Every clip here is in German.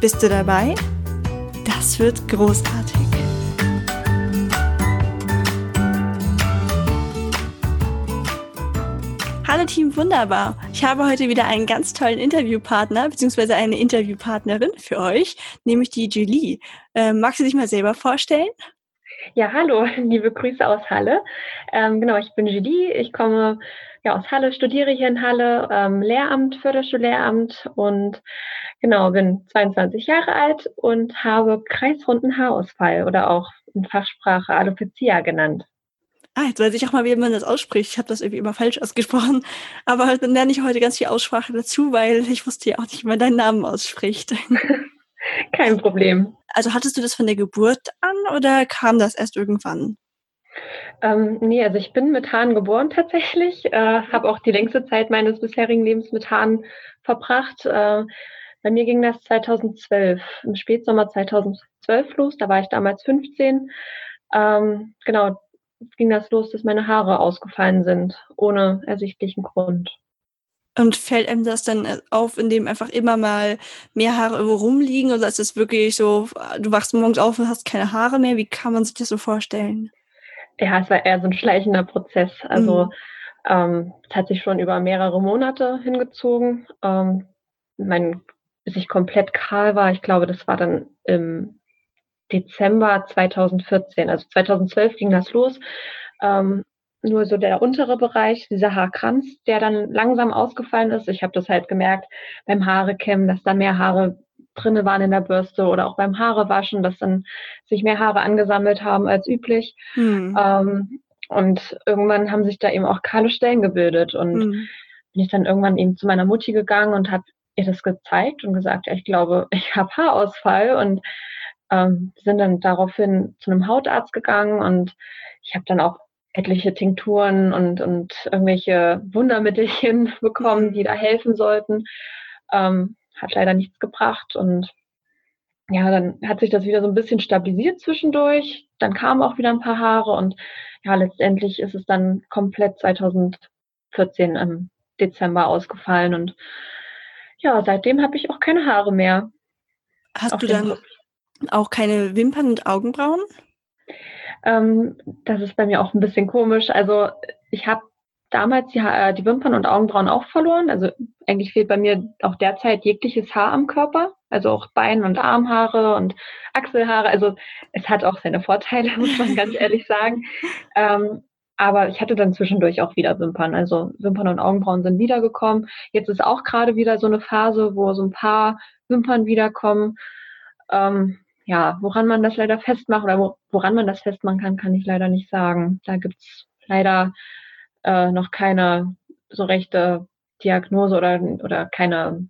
Bist du dabei? Das wird großartig. Hallo Team Wunderbar. Ich habe heute wieder einen ganz tollen Interviewpartner bzw. eine Interviewpartnerin für euch, nämlich die Julie. Ähm, magst du dich mal selber vorstellen? Ja, hallo, liebe Grüße aus Halle. Ähm, genau, ich bin Julie, ich komme ja, aus Halle, studiere hier in Halle, ähm, Lehramt, Förderschullehramt und genau, bin 22 Jahre alt und habe kreisrunden Haarausfall oder auch in Fachsprache Alopecia genannt. Ah, jetzt weiß ich auch mal, wie man das ausspricht. Ich habe das irgendwie immer falsch ausgesprochen. Aber dann lerne ich heute ganz viel Aussprache dazu, weil ich wusste ja auch nicht, wie man deinen Namen ausspricht. Kein Problem. Also hattest du das von der Geburt an oder kam das erst irgendwann? Ähm, nee, also ich bin mit Haaren geboren tatsächlich, äh, habe auch die längste Zeit meines bisherigen Lebens mit Haaren verbracht. Äh, bei mir ging das 2012, im Spätsommer 2012 los, da war ich damals 15. Ähm, genau, ging das los, dass meine Haare ausgefallen sind, ohne ersichtlichen Grund. Und fällt einem das dann auf, indem einfach immer mal mehr Haare irgendwo rumliegen? Oder ist es wirklich so, du wachst morgens auf und hast keine Haare mehr? Wie kann man sich das so vorstellen? Ja, es war eher so ein schleichender Prozess. Also mhm. ähm, es hat sich schon über mehrere Monate hingezogen. Ähm, mein, bis ich komplett kahl war, ich glaube, das war dann im Dezember 2014. Also 2012 ging das los. Ähm, nur so der untere Bereich, dieser Haarkranz, der dann langsam ausgefallen ist. Ich habe das halt gemerkt beim Haarekämmen, dass da mehr Haare drinne waren in der Bürste oder auch beim Haarewaschen, dass dann sich mehr Haare angesammelt haben als üblich. Hm. Ähm, und irgendwann haben sich da eben auch kahle Stellen gebildet und hm. bin ich dann irgendwann eben zu meiner Mutti gegangen und habe ihr das gezeigt und gesagt, ja, ich glaube, ich habe Haarausfall und ähm, sind dann daraufhin zu einem Hautarzt gegangen und ich habe dann auch etliche Tinkturen und, und irgendwelche Wundermittelchen bekommen, die da helfen sollten. Ähm, hat leider nichts gebracht und ja, dann hat sich das wieder so ein bisschen stabilisiert zwischendurch. Dann kamen auch wieder ein paar Haare und ja, letztendlich ist es dann komplett 2014 im Dezember ausgefallen und ja, seitdem habe ich auch keine Haare mehr. Hast du dann auch keine Wimpern und Augenbrauen? Ähm, das ist bei mir auch ein bisschen komisch. Also ich habe damals die, äh, die Wimpern und Augenbrauen auch verloren. Also eigentlich fehlt bei mir auch derzeit jegliches Haar am Körper. Also auch Bein- und Armhaare und Achselhaare. Also es hat auch seine Vorteile, muss man ganz ehrlich sagen. Ähm, aber ich hatte dann zwischendurch auch wieder Wimpern. Also Wimpern und Augenbrauen sind wiedergekommen. Jetzt ist auch gerade wieder so eine Phase, wo so ein paar Wimpern wiederkommen. Ähm, ja, woran man das leider festmacht oder woran man das festmachen kann, kann ich leider nicht sagen. Da gibt's leider äh, noch keine so rechte Diagnose oder, oder keine,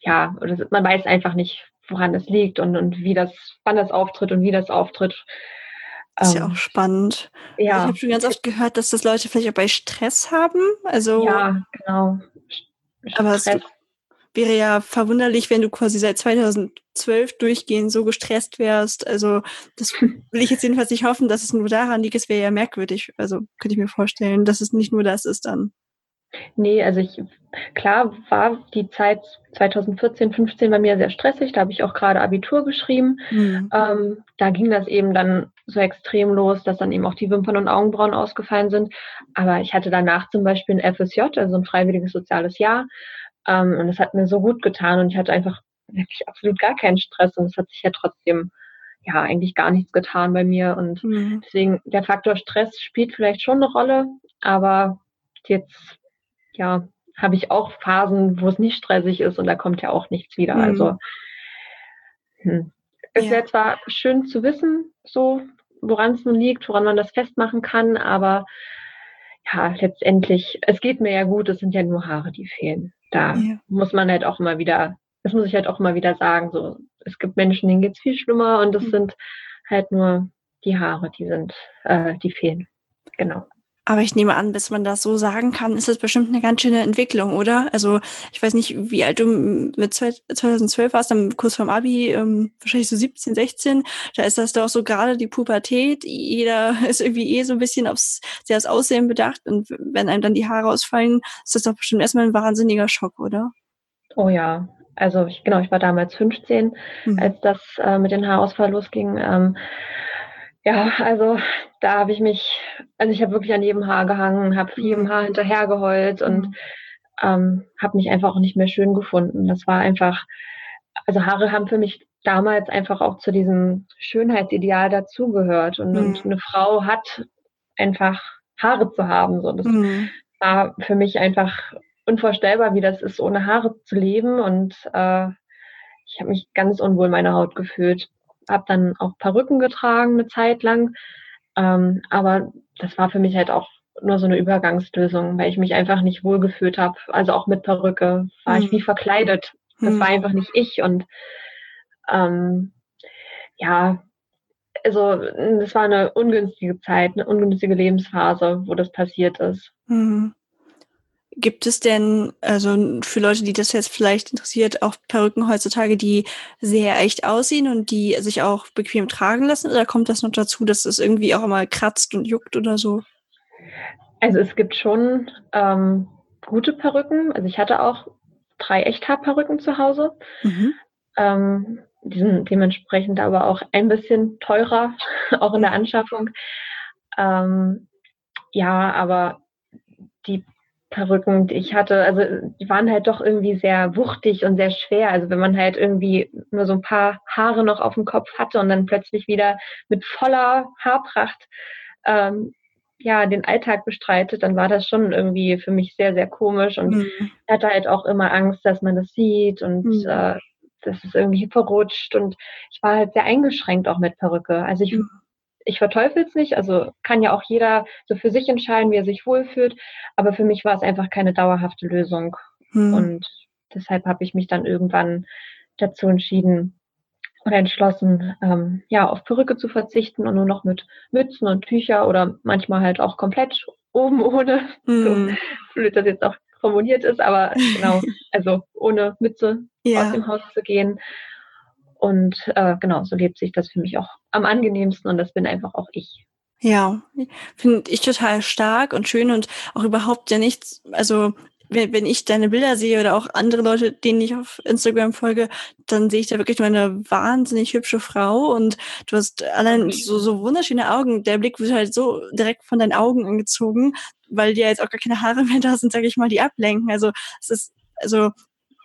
ja, oder man weiß einfach nicht, woran es liegt und, und wie das, wann das auftritt und wie das auftritt. Das ist ja ähm, auch spannend. Ja. Ich habe schon ganz oft gehört, dass das Leute vielleicht auch bei Stress haben. Also, ja, genau. Stress. Aber es wäre ja verwunderlich, wenn du quasi seit 2012 durchgehend so gestresst wärst. Also das will ich jetzt jedenfalls nicht hoffen, dass es nur daran liegt. Es wäre ja merkwürdig. Also könnte ich mir vorstellen, dass es nicht nur das ist dann. Nee, also ich, klar war die Zeit 2014, 15 bei mir sehr stressig. Da habe ich auch gerade Abitur geschrieben. Mhm. Ähm, da ging das eben dann so extrem los, dass dann eben auch die Wimpern und Augenbrauen ausgefallen sind. Aber ich hatte danach zum Beispiel ein FSJ, also ein freiwilliges soziales Jahr. Ähm, und das hat mir so gut getan und ich hatte einfach wirklich absolut gar keinen Stress und es hat sich ja trotzdem ja eigentlich gar nichts getan bei mir und mhm. deswegen der Faktor Stress spielt vielleicht schon eine Rolle, aber jetzt ja habe ich auch Phasen, wo es nicht stressig ist und da kommt ja auch nichts wieder. Mhm. Also hm. es ja. wäre zwar schön zu wissen, so woran es nun liegt, woran man das festmachen kann, aber ja, letztendlich, es geht mir ja gut, es sind ja nur Haare, die fehlen da ja. muss man halt auch immer wieder das muss ich halt auch immer wieder sagen, so, es gibt Menschen, denen geht's viel schlimmer und es mhm. sind halt nur die Haare, die sind, äh, die fehlen. Genau. Aber ich nehme an, bis man das so sagen kann, ist das bestimmt eine ganz schöne Entwicklung, oder? Also ich weiß nicht, wie alt du mit 2012 warst, dann kurz vorm Abi, ähm, wahrscheinlich so 17, 16. Da ist das doch so gerade die Pubertät. Jeder ist irgendwie eh so ein bisschen aufs, sehr aufs Aussehen bedacht. Und wenn einem dann die Haare ausfallen, ist das doch bestimmt erstmal ein wahnsinniger Schock, oder? Oh ja. Also ich, genau, ich war damals 15, mhm. als das äh, mit den Haarausfall losging. Ähm, ja, also da habe ich mich, also ich habe wirklich an jedem Haar gehangen, habe jedem Haar hinterhergeheult und mhm. ähm, habe mich einfach auch nicht mehr schön gefunden. Das war einfach, also Haare haben für mich damals einfach auch zu diesem Schönheitsideal dazugehört. Und, mhm. und eine Frau hat einfach Haare zu haben. So. Das mhm. war für mich einfach unvorstellbar, wie das ist, ohne Haare zu leben. Und äh, ich habe mich ganz unwohl meine Haut gefühlt habe dann auch Perücken getragen eine Zeit lang. Ähm, aber das war für mich halt auch nur so eine Übergangslösung, weil ich mich einfach nicht wohlgefühlt habe. Also auch mit Perücke war mhm. ich wie verkleidet. Das mhm. war einfach nicht ich. Und ähm, ja, also das war eine ungünstige Zeit, eine ungünstige Lebensphase, wo das passiert ist. Mhm. Gibt es denn, also für Leute, die das jetzt vielleicht interessiert, auch Perücken heutzutage, die sehr echt aussehen und die sich auch bequem tragen lassen? Oder kommt das noch dazu, dass es irgendwie auch mal kratzt und juckt oder so? Also es gibt schon ähm, gute Perücken. Also ich hatte auch drei Echthaarperücken zu Hause. Mhm. Ähm, die sind dementsprechend aber auch ein bisschen teurer, auch in der Anschaffung. Ähm, ja, aber die Perücken, die ich hatte, also die waren halt doch irgendwie sehr wuchtig und sehr schwer. Also wenn man halt irgendwie nur so ein paar Haare noch auf dem Kopf hatte und dann plötzlich wieder mit voller Haarpracht ähm, ja den Alltag bestreitet, dann war das schon irgendwie für mich sehr, sehr komisch und mhm. hatte halt auch immer Angst, dass man das sieht und mhm. äh, dass es irgendwie verrutscht und ich war halt sehr eingeschränkt auch mit Perücke. Also ich mhm ich verteufel es nicht, also kann ja auch jeder so für sich entscheiden, wie er sich wohlfühlt, aber für mich war es einfach keine dauerhafte Lösung. Hm. Und deshalb habe ich mich dann irgendwann dazu entschieden oder entschlossen, ähm, ja, auf Perücke zu verzichten und nur noch mit Mützen und Tücher oder manchmal halt auch komplett oben ohne, hm. so blöd das jetzt auch formuliert ist, aber genau, also ohne Mütze ja. aus dem Haus zu gehen. Und äh, genau, so lebt sich das für mich auch am angenehmsten und das bin einfach auch ich. Ja, finde ich total stark und schön und auch überhaupt ja nichts, also wenn, wenn ich deine Bilder sehe oder auch andere Leute, denen ich auf Instagram folge, dann sehe ich da wirklich nur eine wahnsinnig hübsche Frau und du hast allein so, so wunderschöne Augen. Der Blick wird halt so direkt von deinen Augen angezogen, weil die ja jetzt auch gar keine Haare mehr da sind, sage ich mal, die ablenken. Also es ist, also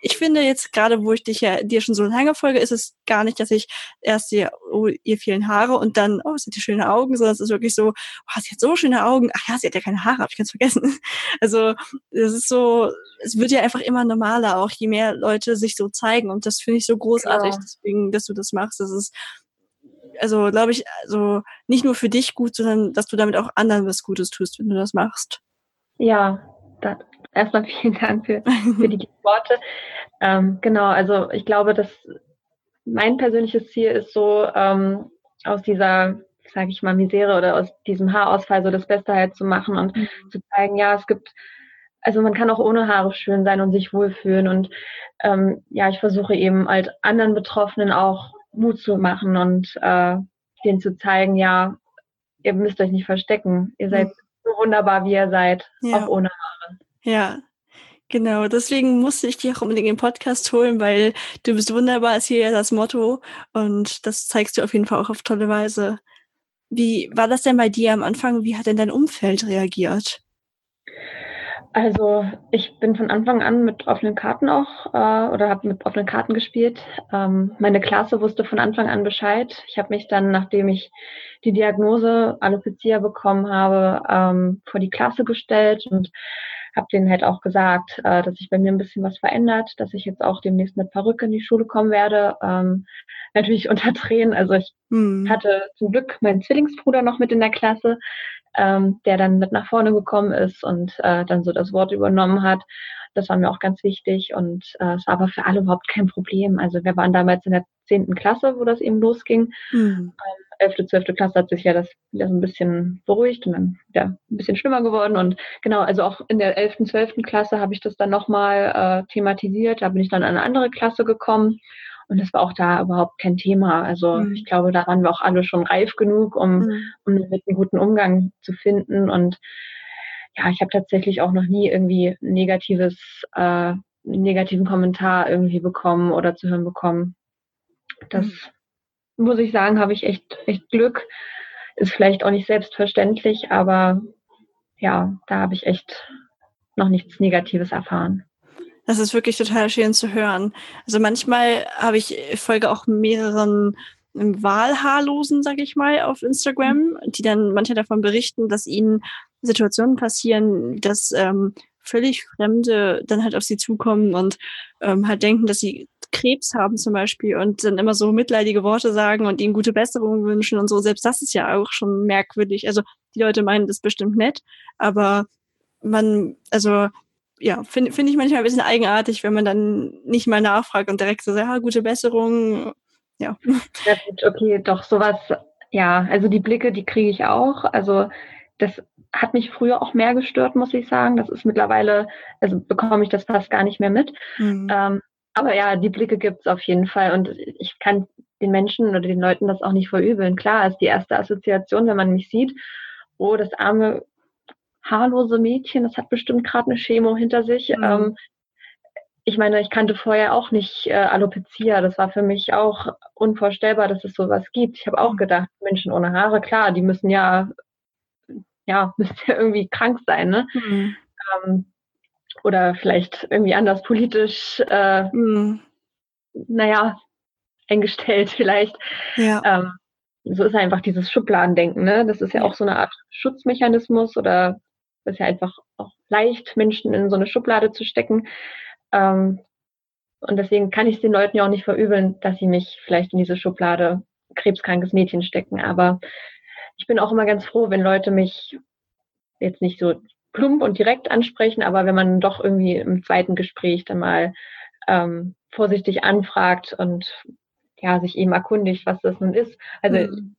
ich finde jetzt gerade, wo ich dich ja dir schon so lange folge, ist es gar nicht, dass ich erst sehe, oh, ihr fehlen Haare und dann, oh, sind die schöne Augen, sondern es ist wirklich so, oh, sie hat so schöne Augen. Ach ja, sie hat ja keine Haare, hab ich ganz vergessen. Also es ist so, es wird ja einfach immer normaler, auch je mehr Leute sich so zeigen und das finde ich so großartig, ja. deswegen, dass du das machst. Das ist also glaube ich, also nicht nur für dich gut, sondern dass du damit auch anderen was Gutes tust, wenn du das machst. Ja, das, erstmal vielen Dank für, für die Worte. Ähm, genau, also ich glaube, dass mein persönliches Ziel ist so, ähm, aus dieser, sage ich mal, Misere oder aus diesem Haarausfall so das Beste halt zu machen und mhm. zu zeigen, ja, es gibt, also man kann auch ohne Haare schön sein und sich wohlfühlen. Und ähm, ja, ich versuche eben halt anderen Betroffenen auch Mut zu machen und äh, denen zu zeigen, ja, ihr müsst euch nicht verstecken. Ihr seid mhm. so wunderbar, wie ihr seid, ja. auch ohne Haare. Ja, genau. Deswegen musste ich dich auch unbedingt in den Podcast holen, weil du bist wunderbar, ist hier ja das Motto und das zeigst du auf jeden Fall auch auf tolle Weise. Wie war das denn bei dir am Anfang? Wie hat denn dein Umfeld reagiert? Also ich bin von Anfang an mit offenen Karten auch äh, oder habe mit offenen Karten gespielt. Ähm, meine Klasse wusste von Anfang an Bescheid. Ich habe mich dann, nachdem ich die Diagnose Alopecia bekommen habe, ähm, vor die Klasse gestellt und habe denen halt auch gesagt, äh, dass sich bei mir ein bisschen was verändert, dass ich jetzt auch demnächst mit Perücke in die Schule kommen werde. Ähm, natürlich unter Tränen. Also ich hm. hatte zum Glück meinen Zwillingsbruder noch mit in der Klasse, ähm, der dann mit nach vorne gekommen ist und äh, dann so das Wort übernommen hat. Das war mir auch ganz wichtig und äh, es war aber für alle überhaupt kein Problem. Also wir waren damals in der zehnten Klasse, wo das eben losging. Mhm. Ähm, 11., 12. Klasse hat sich ja das wieder so ein bisschen beruhigt und dann wieder ein bisschen schlimmer geworden. Und genau, also auch in der 11., 12. Klasse habe ich das dann nochmal äh, thematisiert. Da bin ich dann an eine andere Klasse gekommen. Und das war auch da überhaupt kein Thema. Also mhm. ich glaube, da waren wir auch alle schon reif genug, um, mhm. um mit einen guten Umgang zu finden. Und ja, ich habe tatsächlich auch noch nie irgendwie negatives, äh, negativen Kommentar irgendwie bekommen oder zu hören bekommen. Das mhm muss ich sagen, habe ich echt, echt Glück. Ist vielleicht auch nicht selbstverständlich, aber ja, da habe ich echt noch nichts Negatives erfahren. Das ist wirklich total schön zu hören. Also manchmal habe ich folge auch mehreren Wahlhaarlosen, sage ich mal, auf Instagram, die dann manche davon berichten, dass ihnen Situationen passieren, dass ähm, völlig Fremde dann halt auf sie zukommen und ähm, halt denken, dass sie Krebs haben zum Beispiel und dann immer so mitleidige Worte sagen und ihnen gute Besserung wünschen und so. Selbst das ist ja auch schon merkwürdig. Also die Leute meinen das bestimmt nett, aber man, also ja, finde find ich manchmal ein bisschen eigenartig, wenn man dann nicht mal nachfragt und direkt so sagt, ja, gute Besserung. Ja. ja gut, okay, doch sowas, ja, also die Blicke, die kriege ich auch. Also das hat mich früher auch mehr gestört, muss ich sagen. Das ist mittlerweile, also bekomme ich das fast gar nicht mehr mit. Mhm. Ähm, aber ja, die Blicke gibt es auf jeden Fall. Und ich kann den Menschen oder den Leuten das auch nicht verübeln. Klar ist die erste Assoziation, wenn man mich sieht, oh, das arme, haarlose Mädchen, das hat bestimmt gerade eine Chemo hinter sich. Mhm. Ähm, ich meine, ich kannte vorher auch nicht äh, Alopecia. Das war für mich auch unvorstellbar, dass es sowas gibt. Ich habe auch mhm. gedacht, Menschen ohne Haare, klar, die müssen ja ja, müsste ja irgendwie krank sein, ne? Mhm. Ähm, oder vielleicht irgendwie anders politisch, äh, mhm. naja, eingestellt vielleicht. Ja. Ähm, so ist einfach dieses Schubladendenken, ne? Das ist ja, auch so eine Art Schutzmechanismus oder ist ja einfach auch leicht, Menschen in so eine Schublade zu stecken. Ähm, und deswegen kann ich es den Leuten ja auch nicht verübeln, dass sie mich vielleicht in diese Schublade krebskrankes Mädchen stecken. Aber ich bin auch immer ganz froh, wenn Leute mich jetzt nicht so plump und direkt ansprechen, aber wenn man doch irgendwie im zweiten Gespräch dann mal ähm, vorsichtig anfragt und ja, sich eben erkundigt, was das nun ist. Also mhm.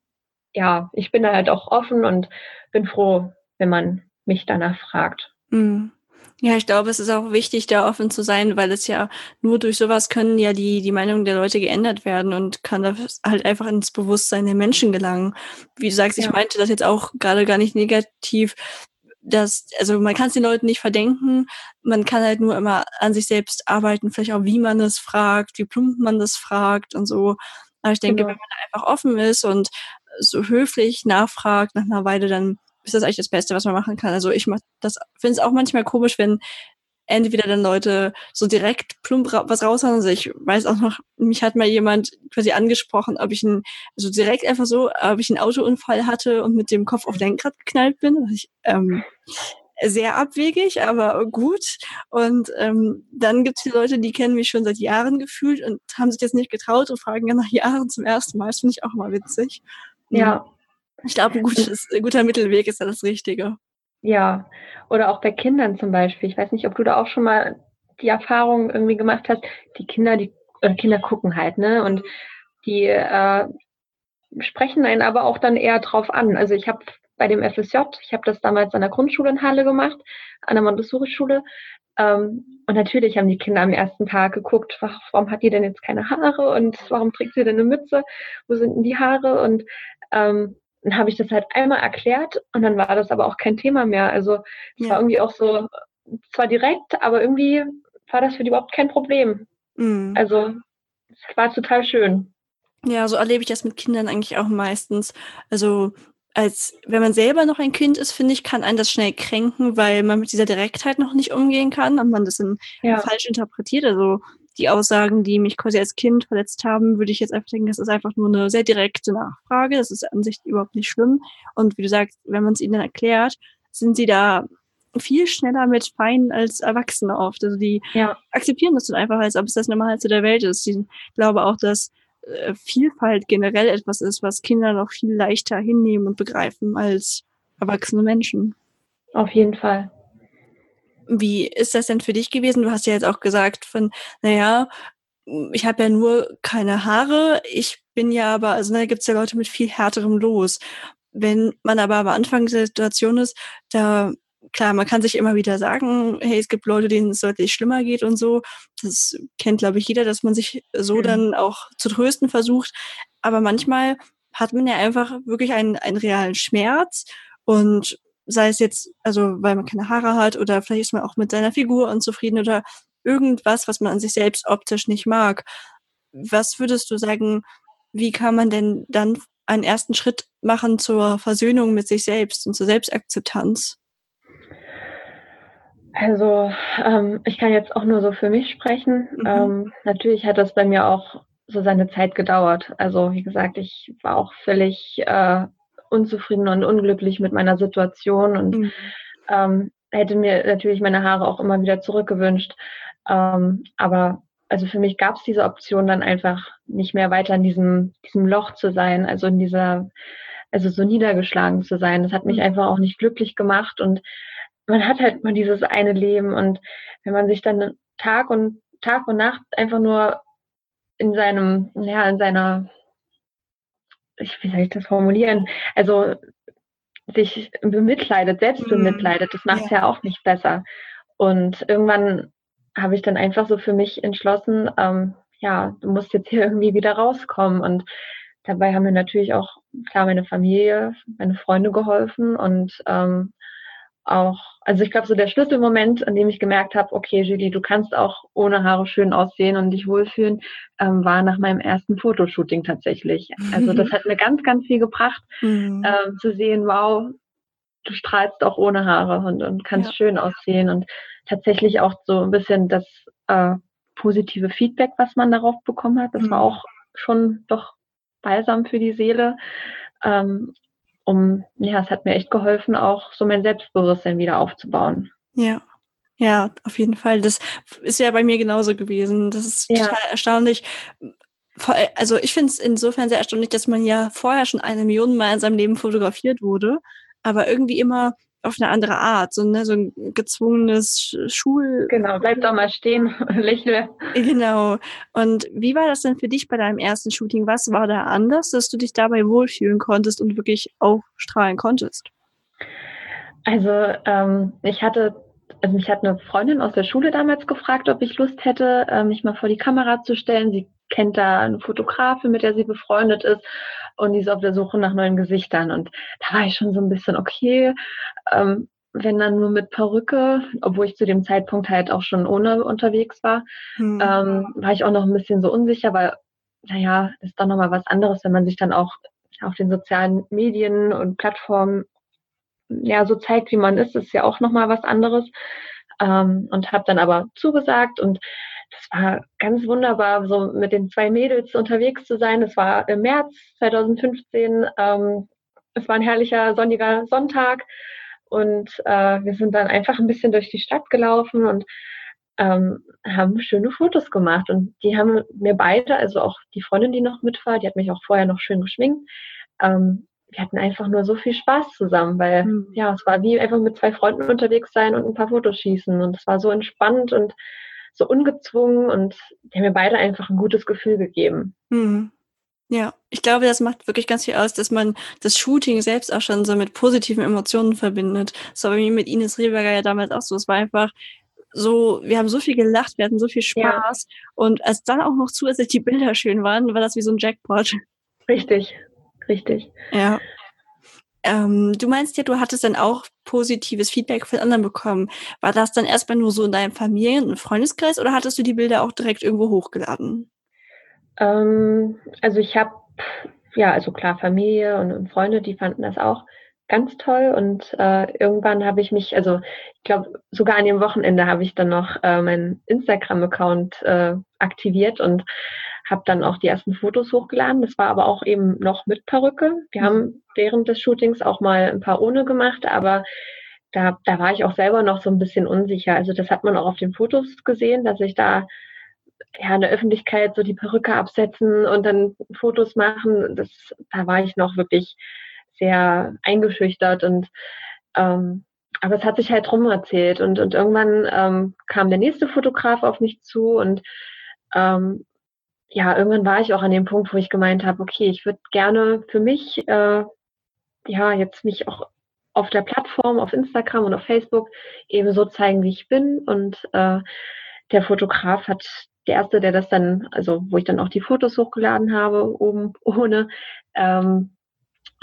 ja, ich bin da halt auch offen und bin froh, wenn man mich danach fragt. Mhm. Ja, ich glaube, es ist auch wichtig, da offen zu sein, weil es ja nur durch sowas können ja die, die Meinungen der Leute geändert werden und kann das halt einfach ins Bewusstsein der Menschen gelangen. Wie du sagst, ja. ich meinte das jetzt auch gerade gar nicht negativ. Dass, also man kann es den Leuten nicht verdenken, man kann halt nur immer an sich selbst arbeiten, vielleicht auch wie man es fragt, wie plump man das fragt und so. Aber ich denke, genau. wenn man einfach offen ist und so höflich nachfragt nach einer Weile, dann ist das eigentlich das Beste, was man machen kann. Also ich mach das, finde es auch manchmal komisch, wenn entweder dann Leute so direkt plump ra was raushauen. Also ich weiß auch noch, mich hat mal jemand quasi angesprochen, ob ich ein, also direkt einfach so, ob ich einen Autounfall hatte und mit dem Kopf auf Lenkrad geknallt bin. Also ich, ähm, sehr abwegig, aber gut. Und ähm, dann gibt es die Leute, die kennen mich schon seit Jahren gefühlt und haben sich jetzt nicht getraut und fragen ja nach Jahren zum ersten Mal. Das finde ich auch mal witzig. Ja, ich glaube, ein, gutes, ein guter Mittelweg ist ja das Richtige. Ja, oder auch bei Kindern zum Beispiel. Ich weiß nicht, ob du da auch schon mal die Erfahrung irgendwie gemacht hast. Die Kinder, die oder Kinder gucken halt, ne? Und die äh, sprechen einen aber auch dann eher drauf an. Also ich habe bei dem FSJ, ich habe das damals an der Grundschule in Halle gemacht, an der Montessori-Schule. Ähm, und natürlich haben die Kinder am ersten Tag geguckt, warum hat die denn jetzt keine Haare und warum trägt sie denn eine Mütze? Wo sind denn die Haare? Und ähm, dann habe ich das halt einmal erklärt und dann war das aber auch kein Thema mehr. Also es ja. war irgendwie auch so, zwar direkt, aber irgendwie war das für die überhaupt kein Problem. Mhm. Also es war total schön. Ja, so erlebe ich das mit Kindern eigentlich auch meistens. Also als wenn man selber noch ein Kind ist, finde ich, kann einen das schnell kränken, weil man mit dieser Direktheit noch nicht umgehen kann und man das in, ja. falsch interpretiert. Also die Aussagen, die mich quasi als Kind verletzt haben, würde ich jetzt einfach denken, das ist einfach nur eine sehr direkte Nachfrage. Das ist an sich überhaupt nicht schlimm. Und wie du sagst, wenn man es ihnen dann erklärt, sind sie da viel schneller mit fein als Erwachsene oft. Also die ja. akzeptieren das dann einfach, als ob es das Normalste der Welt ist. Ich glaube auch, dass äh, Vielfalt generell etwas ist, was Kinder noch viel leichter hinnehmen und begreifen als erwachsene Menschen. Auf jeden Fall. Wie ist das denn für dich gewesen? Du hast ja jetzt auch gesagt von, naja, ich habe ja nur keine Haare, ich bin ja aber, also da gibt es ja Leute mit viel härterem Los. Wenn man aber am Anfang der Situation ist, da klar, man kann sich immer wieder sagen, hey, es gibt Leute, denen es deutlich schlimmer geht und so. Das kennt, glaube ich, jeder, dass man sich so mhm. dann auch zu trösten versucht. Aber manchmal hat man ja einfach wirklich einen, einen realen Schmerz und sei es jetzt, also weil man keine Haare hat oder vielleicht ist man auch mit seiner Figur unzufrieden oder irgendwas, was man an sich selbst optisch nicht mag. Was würdest du sagen, wie kann man denn dann einen ersten Schritt machen zur Versöhnung mit sich selbst und zur Selbstakzeptanz? Also ähm, ich kann jetzt auch nur so für mich sprechen. Mhm. Ähm, natürlich hat das bei mir auch so seine Zeit gedauert. Also wie gesagt, ich war auch völlig äh, unzufrieden und unglücklich mit meiner Situation und mhm. ähm, hätte mir natürlich meine Haare auch immer wieder zurückgewünscht. Ähm, aber also für mich gab es diese Option dann einfach nicht mehr weiter in diesem, diesem Loch zu sein, also in dieser, also so niedergeschlagen zu sein. Das hat mich mhm. einfach auch nicht glücklich gemacht und man hat halt mal dieses eine Leben und wenn man sich dann Tag und Tag und Nacht einfach nur in seinem, ja, in seiner, ich, wie soll ich das formulieren? Also sich bemitleidet, selbst mhm. bemitleidet, das macht es ja. ja auch nicht besser. Und irgendwann habe ich dann einfach so für mich entschlossen, ähm, ja, du musst jetzt hier irgendwie wieder rauskommen. Und dabei haben mir natürlich auch, klar, meine Familie, meine Freunde geholfen und ähm, auch, also ich glaube, so der Schlüsselmoment, an dem ich gemerkt habe, okay, Julie, du kannst auch ohne Haare schön aussehen und dich wohlfühlen, ähm, war nach meinem ersten Fotoshooting tatsächlich. Also das hat mir ganz, ganz viel gebracht, mhm. ähm, zu sehen, wow, du strahlst auch ohne Haare und, und kannst ja. schön aussehen und tatsächlich auch so ein bisschen das äh, positive Feedback, was man darauf bekommen hat, das mhm. war auch schon doch balsam für die Seele. Ähm, um, ja, es hat mir echt geholfen, auch so mein Selbstbewusstsein wieder aufzubauen. Ja. Ja, auf jeden Fall. Das ist ja bei mir genauso gewesen. Das ist ja. total erstaunlich. Also ich finde es insofern sehr erstaunlich, dass man ja vorher schon eine Million Mal in seinem Leben fotografiert wurde, aber irgendwie immer auf eine andere Art, so, ne, so ein gezwungenes Schul. Genau, bleib doch mal stehen, lächle. Genau. Und wie war das denn für dich bei deinem ersten Shooting? Was war da anders, dass du dich dabei wohlfühlen konntest und wirklich aufstrahlen konntest? Also ähm, ich hatte, also mich hat eine Freundin aus der Schule damals gefragt, ob ich Lust hätte, äh, mich mal vor die Kamera zu stellen. Sie kennt da eine Fotografin, mit der sie befreundet ist und die ist auf der Suche nach neuen Gesichtern. Und da war ich schon so ein bisschen, okay, ähm, wenn dann nur mit Perücke, obwohl ich zu dem Zeitpunkt halt auch schon ohne unterwegs war, mhm. ähm, war ich auch noch ein bisschen so unsicher, weil, naja, ist doch nochmal was anderes, wenn man sich dann auch auf den sozialen Medien und Plattformen ja so zeigt, wie man ist, ist ja auch nochmal was anderes. Ähm, und habe dann aber zugesagt und das war ganz wunderbar, so mit den zwei Mädels unterwegs zu sein. Es war im März 2015. Ähm, es war ein herrlicher sonniger Sonntag und äh, wir sind dann einfach ein bisschen durch die Stadt gelaufen und ähm, haben schöne Fotos gemacht. Und die haben mir beide, also auch die Freundin, die noch mit war, die hat mich auch vorher noch schön geschminkt. Ähm, wir hatten einfach nur so viel Spaß zusammen, weil mhm. ja, es war wie einfach mit zwei Freunden unterwegs sein und ein paar Fotos schießen. Und es war so entspannt und so ungezwungen und die haben mir beide einfach ein gutes Gefühl gegeben. Mhm. Ja, ich glaube, das macht wirklich ganz viel aus, dass man das Shooting selbst auch schon so mit positiven Emotionen verbindet. Das war bei mir mit Ines Rehberger ja damals auch so. Es war einfach so, wir haben so viel gelacht, wir hatten so viel Spaß. Ja. Und als dann auch noch zusätzlich die Bilder schön waren, war das wie so ein Jackpot. Richtig, richtig. Ja. Ähm, du meinst ja, du hattest dann auch positives Feedback von anderen bekommen. War das dann erstmal nur so in deinem Familien- und Freundeskreis oder hattest du die Bilder auch direkt irgendwo hochgeladen? Ähm, also ich habe, ja, also klar, Familie und, und, Freunde, die fanden das auch ganz toll und äh, irgendwann habe ich mich, also ich glaube, sogar an dem Wochenende habe ich dann noch äh, meinen Instagram-Account äh, aktiviert und habe dann auch die ersten Fotos hochgeladen. Das war aber auch eben noch mit Perücke. Wir haben während des Shootings auch mal ein paar ohne gemacht, aber da, da war ich auch selber noch so ein bisschen unsicher. Also das hat man auch auf den Fotos gesehen, dass ich da ja in der Öffentlichkeit so die Perücke absetzen und dann Fotos machen. Das, da war ich noch wirklich sehr eingeschüchtert und ähm, aber es hat sich halt rum erzählt und, und irgendwann ähm, kam der nächste Fotograf auf mich zu und ähm, ja, irgendwann war ich auch an dem Punkt, wo ich gemeint habe, okay, ich würde gerne für mich äh, ja jetzt mich auch auf der Plattform, auf Instagram und auf Facebook eben so zeigen, wie ich bin. Und äh, der Fotograf hat der erste, der das dann, also wo ich dann auch die Fotos hochgeladen habe, oben ohne, ähm,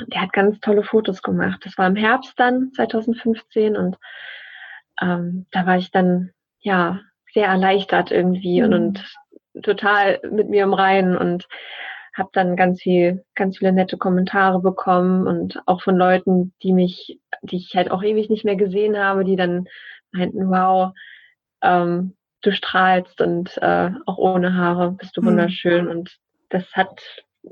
der hat ganz tolle Fotos gemacht. Das war im Herbst dann, 2015, und ähm, da war ich dann ja sehr erleichtert irgendwie mhm. und, und total mit mir im Reinen und habe dann ganz viel, ganz viele nette Kommentare bekommen und auch von Leuten, die mich, die ich halt auch ewig nicht mehr gesehen habe, die dann meinten, wow, ähm, du strahlst und äh, auch ohne Haare bist du hm. wunderschön. Mhm. Und das hat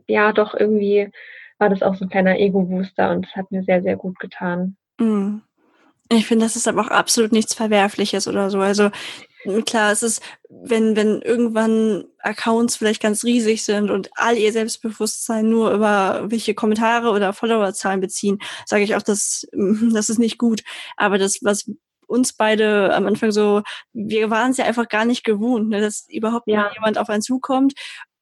ja doch irgendwie war das auch so ein kleiner Ego-Booster und es hat mir sehr, sehr gut getan. Mhm. Ich finde, das ist aber auch absolut nichts Verwerfliches oder so. Also klar, es ist, wenn, wenn irgendwann Accounts vielleicht ganz riesig sind und all ihr Selbstbewusstsein nur über welche Kommentare oder Followerzahlen beziehen, sage ich auch, das, das ist nicht gut. Aber das, was uns beide am Anfang so, wir waren es ja einfach gar nicht gewohnt, ne, dass überhaupt ja. jemand auf einen zukommt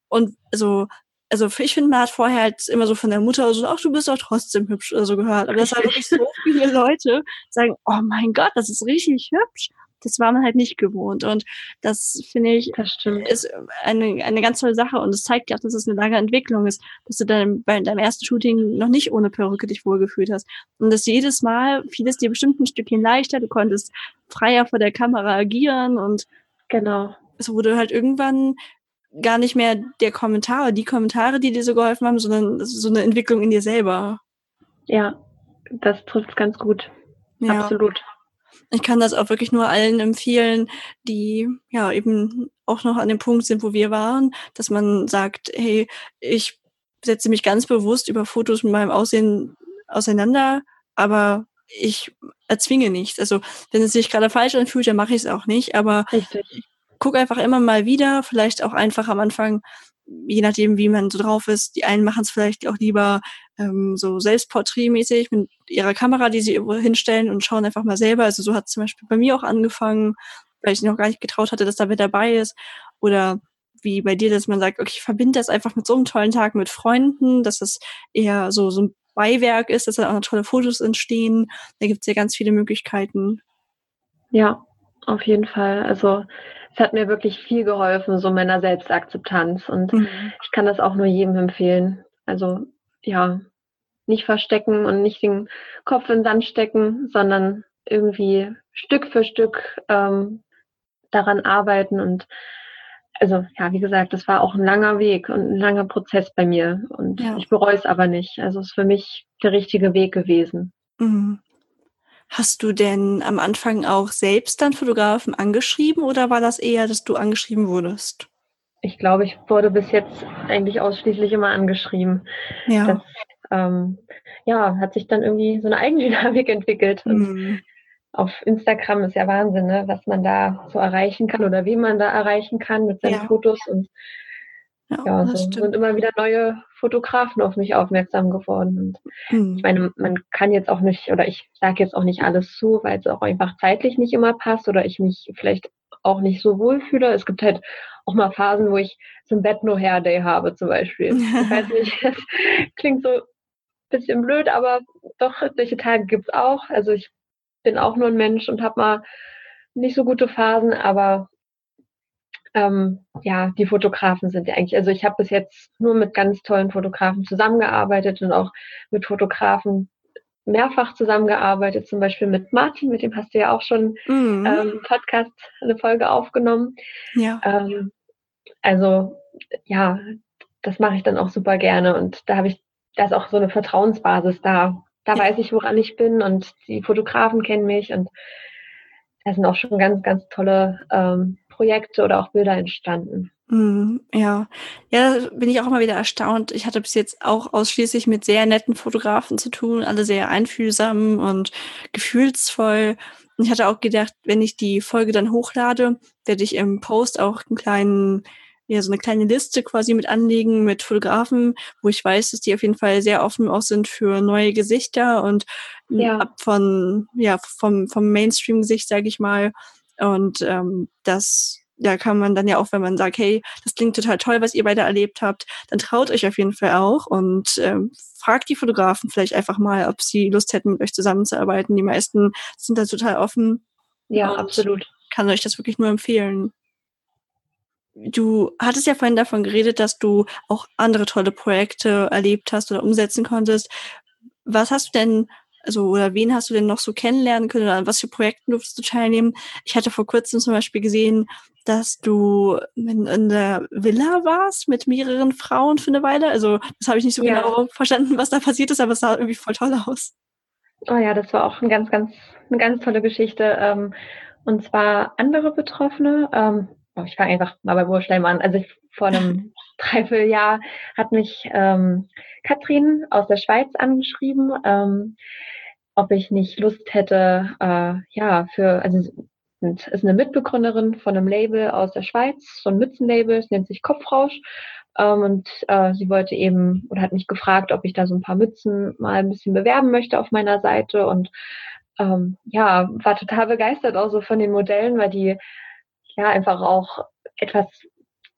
und so also ich finde, man hat vorher halt immer so von der Mutter so, ach, du bist doch trotzdem hübsch oder so gehört. Aber das war wirklich so viele Leute sagen, oh mein Gott, das ist richtig hübsch. Das war man halt nicht gewohnt. Und das finde ich, das ist eine, eine ganz tolle Sache. Und es zeigt ja auch, dass es eine lange Entwicklung ist, dass du dann bei deinem ersten Shooting noch nicht ohne Perücke dich wohlgefühlt hast. Und dass jedes Mal vieles dir bestimmt ein Stückchen leichter, du konntest freier vor der Kamera agieren und genau. Es wurde halt irgendwann gar nicht mehr der Kommentar, die Kommentare, die dir so geholfen haben, sondern so eine Entwicklung in dir selber. Ja, das trifft ganz gut. Ja. Absolut. Ich kann das auch wirklich nur allen empfehlen, die ja eben auch noch an dem Punkt sind, wo wir waren, dass man sagt, hey, ich setze mich ganz bewusst über Fotos mit meinem Aussehen auseinander, aber ich erzwinge nichts. Also wenn es sich gerade falsch anfühlt, dann mache ich es auch nicht. Aber Richtig. ich guck einfach immer mal wieder, vielleicht auch einfach am Anfang, je nachdem, wie man so drauf ist. Die einen machen es vielleicht auch lieber ähm, so selbstporträtmäßig mit ihrer Kamera, die sie irgendwo hinstellen und schauen einfach mal selber. Also so hat es zum Beispiel bei mir auch angefangen, weil ich noch gar nicht getraut hatte, dass da wer dabei ist. Oder wie bei dir, dass man sagt, okay, ich verbinde das einfach mit so einem tollen Tag mit Freunden, dass es eher so, so ein Beiwerk ist, dass da auch noch tolle Fotos entstehen. Da gibt es ja ganz viele Möglichkeiten. Ja, auf jeden Fall. Also es hat mir wirklich viel geholfen, so meiner Selbstakzeptanz. Und mhm. ich kann das auch nur jedem empfehlen. Also ja, nicht verstecken und nicht den Kopf in den Sand stecken, sondern irgendwie Stück für Stück ähm, daran arbeiten. Und also ja, wie gesagt, das war auch ein langer Weg und ein langer Prozess bei mir. Und ja. ich bereue es aber nicht. Also es ist für mich der richtige Weg gewesen. Mhm. Hast du denn am Anfang auch selbst dann Fotografen angeschrieben oder war das eher, dass du angeschrieben wurdest? Ich glaube, ich wurde bis jetzt eigentlich ausschließlich immer angeschrieben. Ja. Das, ähm, ja, hat sich dann irgendwie so eine Eigendynamik entwickelt. Mhm. auf Instagram ist ja Wahnsinn, ne, was man da so erreichen kann oder wie man da erreichen kann mit seinen ja. Fotos. Und ja, ja so sind immer wieder neue Fotografen auf mich aufmerksam geworden. Und mhm. ich meine, man kann jetzt auch nicht, oder ich sage jetzt auch nicht alles zu, weil es auch einfach zeitlich nicht immer passt oder ich mich vielleicht auch nicht so wohl fühle. Es gibt halt auch mal Phasen, wo ich zum Bett nur Hair Day habe, zum Beispiel. Ich weiß nicht, das klingt so ein bisschen blöd, aber doch, solche Tage gibt es auch. Also ich bin auch nur ein Mensch und habe mal nicht so gute Phasen, aber ähm, ja, die Fotografen sind ja eigentlich, also ich habe bis jetzt nur mit ganz tollen Fotografen zusammengearbeitet und auch mit Fotografen mehrfach zusammengearbeitet, zum Beispiel mit Martin, mit dem hast du ja auch schon mhm. ähm, Podcast, eine Folge aufgenommen. Ja. Ähm, also ja, das mache ich dann auch super gerne und da habe ich, da ist auch so eine Vertrauensbasis da. Da ja. weiß ich, woran ich bin und die Fotografen kennen mich und da sind auch schon ganz, ganz tolle ähm, Projekte oder auch Bilder entstanden. Mm, ja, ja, bin ich auch immer wieder erstaunt. Ich hatte bis jetzt auch ausschließlich mit sehr netten Fotografen zu tun, alle sehr einfühlsam und gefühlsvoll. Und ich hatte auch gedacht, wenn ich die Folge dann hochlade, werde ich im Post auch einen kleinen ja so eine kleine Liste quasi mit anlegen mit Fotografen, wo ich weiß, dass die auf jeden Fall sehr offen auch sind für neue Gesichter und ja. ab von ja vom vom Mainstream-Gesicht sage ich mal und ähm, das da kann man dann ja auch, wenn man sagt, hey, das klingt total toll, was ihr beide erlebt habt, dann traut euch auf jeden Fall auch und ähm, fragt die Fotografen vielleicht einfach mal, ob sie Lust hätten, mit euch zusammenzuarbeiten. Die meisten sind da total offen. Ja, absolut. Kann euch das wirklich nur empfehlen. Du hattest ja vorhin davon geredet, dass du auch andere tolle Projekte erlebt hast oder umsetzen konntest. Was hast du denn also oder wen hast du denn noch so kennenlernen können oder an was für Projekten durftest du teilnehmen? Ich hatte vor kurzem zum Beispiel gesehen, dass du in, in der Villa warst mit mehreren Frauen für eine Weile. Also das habe ich nicht so ja. genau verstanden, was da passiert ist, aber es sah irgendwie voll toll aus. Oh ja, das war auch ein ganz, ganz, eine ganz tolle Geschichte. Ähm, und zwar andere Betroffene. Ähm, oh, ich fange einfach mal bei Wurschleim an. Also ich, vor einem Dreivierteljahr hat mich ähm, Katrin aus der Schweiz angeschrieben, ähm, ob ich nicht Lust hätte, äh, ja, für, also ist eine Mitbegründerin von einem Label aus der Schweiz, so ein Mützenlabel, es nennt sich Kopfrausch. Ähm, und äh, sie wollte eben oder hat mich gefragt, ob ich da so ein paar Mützen mal ein bisschen bewerben möchte auf meiner Seite. Und ähm, ja, war total begeistert auch so von den Modellen, weil die ja einfach auch etwas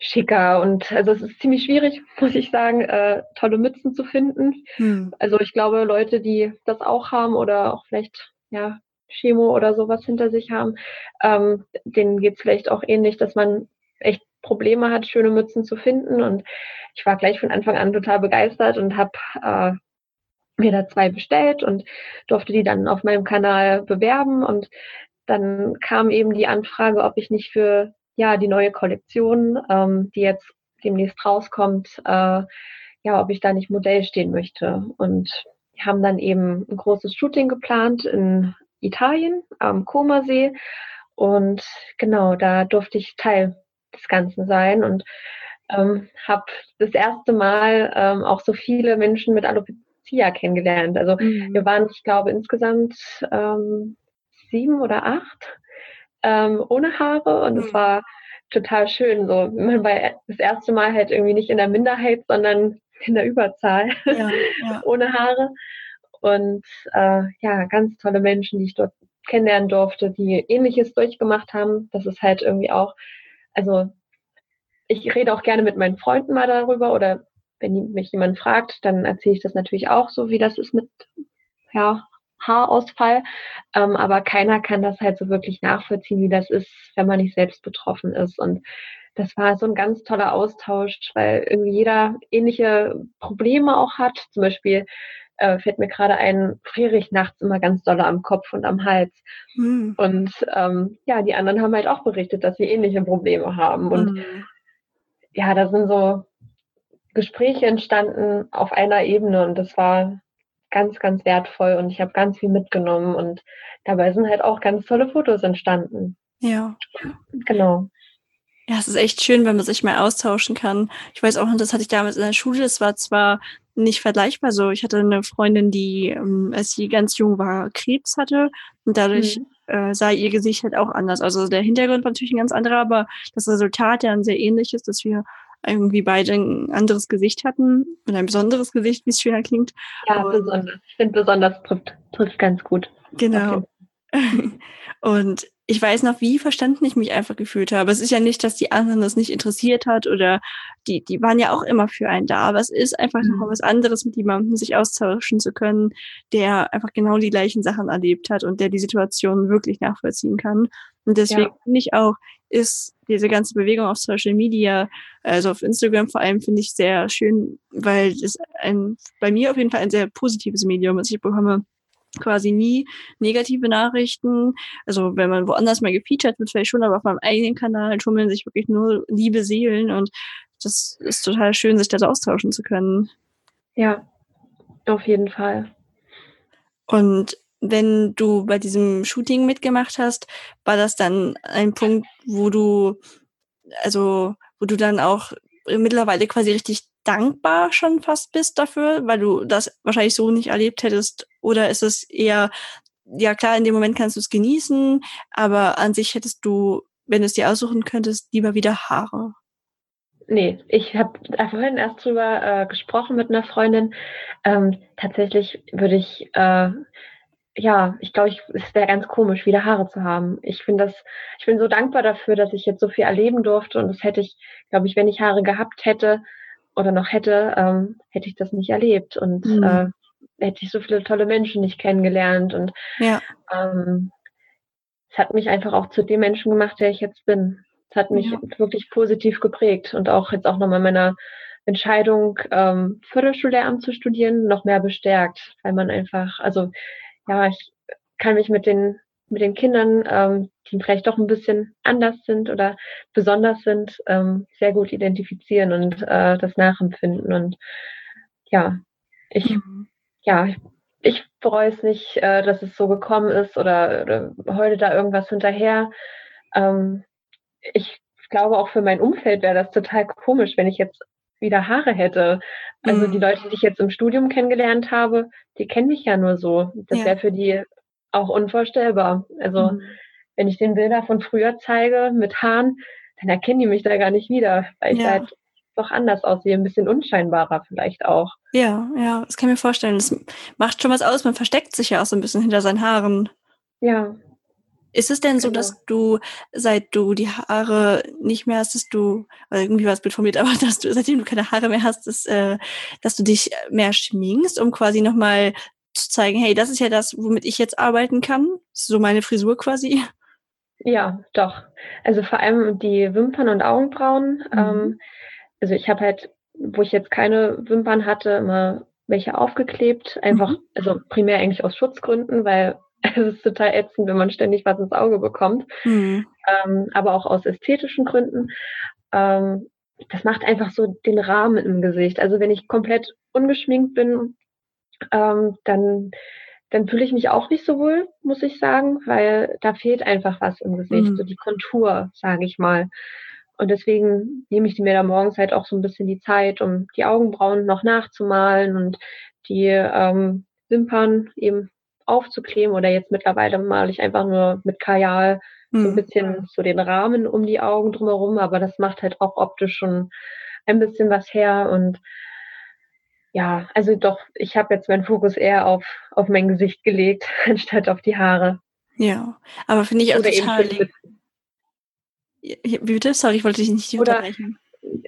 schicker und also es ist ziemlich schwierig, muss ich sagen, äh, tolle Mützen zu finden. Hm. Also ich glaube, Leute, die das auch haben oder auch vielleicht ja Chemo oder sowas hinter sich haben, ähm, denen geht es vielleicht auch ähnlich, dass man echt Probleme hat, schöne Mützen zu finden. Und ich war gleich von Anfang an total begeistert und habe äh, mir da zwei bestellt und durfte die dann auf meinem Kanal bewerben. Und dann kam eben die Anfrage, ob ich nicht für ja die neue Kollektion, ähm, die jetzt demnächst rauskommt, äh, ja, ob ich da nicht Modell stehen möchte. Und wir haben dann eben ein großes Shooting geplant in Italien am Comersee. Und genau, da durfte ich Teil des Ganzen sein und ähm, habe das erste Mal ähm, auch so viele Menschen mit Alopecia kennengelernt. Also mhm. wir waren, ich glaube, insgesamt ähm, sieben oder acht ähm, ohne Haare und mhm. es war total schön. So, man war das erste Mal halt irgendwie nicht in der Minderheit, sondern in der Überzahl ja, ja. ohne Haare. Und äh, ja, ganz tolle Menschen, die ich dort kennenlernen durfte, die ähnliches durchgemacht haben. Das ist halt irgendwie auch, also ich rede auch gerne mit meinen Freunden mal darüber oder wenn mich jemand fragt, dann erzähle ich das natürlich auch so, wie das ist mit ja, Haarausfall. Ähm, aber keiner kann das halt so wirklich nachvollziehen, wie das ist, wenn man nicht selbst betroffen ist. Und das war so ein ganz toller Austausch, weil irgendwie jeder ähnliche Probleme auch hat. Zum Beispiel äh, fällt mir gerade ein, friere ich nachts immer ganz doll am Kopf und am Hals. Mhm. Und ähm, ja, die anderen haben halt auch berichtet, dass sie ähnliche Probleme haben. Und mhm. ja, da sind so Gespräche entstanden auf einer Ebene und das war ganz, ganz wertvoll und ich habe ganz viel mitgenommen und dabei sind halt auch ganz tolle Fotos entstanden. Ja. Genau. Ja, es ist echt schön, wenn man sich mal austauschen kann. Ich weiß auch, das hatte ich damals in der Schule, das war zwar nicht vergleichbar so. Ich hatte eine Freundin, die, ähm, als sie ganz jung war, Krebs hatte und dadurch mhm. äh, sah ihr Gesicht halt auch anders. Also der Hintergrund war natürlich ein ganz anderer, aber das Resultat ja ein sehr ähnliches, dass wir irgendwie beide ein anderes Gesicht hatten und ein besonderes Gesicht, wie es schöner klingt. Ja, und, besonders. Ich finde besonders trifft, trifft ganz gut. Genau. Und ich weiß noch, wie verstanden ich mich einfach gefühlt habe. Es ist ja nicht, dass die anderen das nicht interessiert hat oder die, die waren ja auch immer für einen da, aber es ist einfach mhm. noch was anderes, mit jemandem sich austauschen zu können, der einfach genau die gleichen Sachen erlebt hat und der die Situation wirklich nachvollziehen kann. Und deswegen ja. finde ich auch, ist diese ganze Bewegung auf Social Media, also auf Instagram vor allem, finde ich sehr schön, weil es ein, bei mir auf jeden Fall ein sehr positives Medium ist. Ich bekomme quasi nie negative Nachrichten. Also wenn man woanders mal gefeatured wird, vielleicht schon, aber auf meinem eigenen Kanal tummeln sich wirklich nur liebe Seelen und das ist total schön, sich das austauschen zu können. Ja, auf jeden Fall. Und wenn du bei diesem Shooting mitgemacht hast, war das dann ein Punkt, wo du, also, wo du dann auch mittlerweile quasi richtig dankbar schon fast bist dafür, weil du das wahrscheinlich so nicht erlebt hättest? Oder ist es eher, ja klar, in dem Moment kannst du es genießen, aber an sich hättest du, wenn du es dir aussuchen könntest, lieber wieder Haare? nee, ich habe vorhin erst drüber äh, gesprochen mit einer Freundin. Ähm, tatsächlich würde ich, äh, ja, ich glaube, ich, es wäre ganz komisch, wieder Haare zu haben. Ich finde das, ich bin so dankbar dafür, dass ich jetzt so viel erleben durfte und das hätte ich, glaube ich, wenn ich Haare gehabt hätte oder noch hätte, ähm, hätte ich das nicht erlebt und mhm. äh, hätte ich so viele tolle Menschen nicht kennengelernt und ja. ähm, es hat mich einfach auch zu dem Menschen gemacht, der ich jetzt bin. Es hat mich ja. wirklich positiv geprägt und auch jetzt auch nochmal meiner Entscheidung, ähm, Förderschullehramt zu studieren, noch mehr bestärkt, weil man einfach, also ja, ich kann mich mit den mit den Kindern, ähm, die vielleicht doch ein bisschen anders sind oder besonders sind, ähm, sehr gut identifizieren und äh, das nachempfinden. Und ja, ich, mhm. ja, ich bereue es nicht, äh, dass es so gekommen ist oder, oder heute da irgendwas hinterher. Ähm, ich glaube, auch für mein Umfeld wäre das total komisch, wenn ich jetzt wieder Haare hätte. Also mhm. die Leute, die ich jetzt im Studium kennengelernt habe, die kennen mich ja nur so. Das ja. wäre für die auch unvorstellbar. Also mhm. wenn ich den Bilder von früher zeige mit Haaren, dann erkennen die mich da gar nicht wieder, weil ich ja. halt doch anders aussehe, ein bisschen unscheinbarer vielleicht auch. Ja, ja, das kann ich mir vorstellen. Das macht schon was aus. Man versteckt sich ja auch so ein bisschen hinter seinen Haaren. Ja. Ist es denn so, genau. dass du, seit du die Haare nicht mehr hast, dass du, oder irgendwie was formiert, aber dass du, seitdem du keine Haare mehr hast, dass, äh, dass du dich mehr schminkst, um quasi nochmal zu zeigen, hey, das ist ja das, womit ich jetzt arbeiten kann? So meine Frisur quasi. Ja, doch. Also vor allem die Wimpern und Augenbrauen. Mhm. Ähm, also ich habe halt, wo ich jetzt keine Wimpern hatte, immer welche aufgeklebt. Einfach, mhm. also primär eigentlich aus Schutzgründen, weil es ist total ätzend, wenn man ständig was ins Auge bekommt. Mhm. Ähm, aber auch aus ästhetischen Gründen. Ähm, das macht einfach so den Rahmen im Gesicht. Also wenn ich komplett ungeschminkt bin, ähm, dann, dann fühle ich mich auch nicht so wohl, muss ich sagen, weil da fehlt einfach was im Gesicht, mhm. so die Kontur, sage ich mal. Und deswegen nehme ich mir da morgens halt auch so ein bisschen die Zeit, um die Augenbrauen noch nachzumalen und die ähm, Wimpern eben aufzukleben oder jetzt mittlerweile male ich einfach nur mit Kajal mhm. so ein mhm. bisschen so den Rahmen um die Augen drumherum, aber das macht halt auch optisch schon ein bisschen was her und ja, also doch, ich habe jetzt meinen Fokus eher auf, auf mein Gesicht gelegt, anstatt auf die Haare. Ja, aber finde ich auch Oder total. Wie bitte? Sorry, ich wollte dich nicht unterbrechen.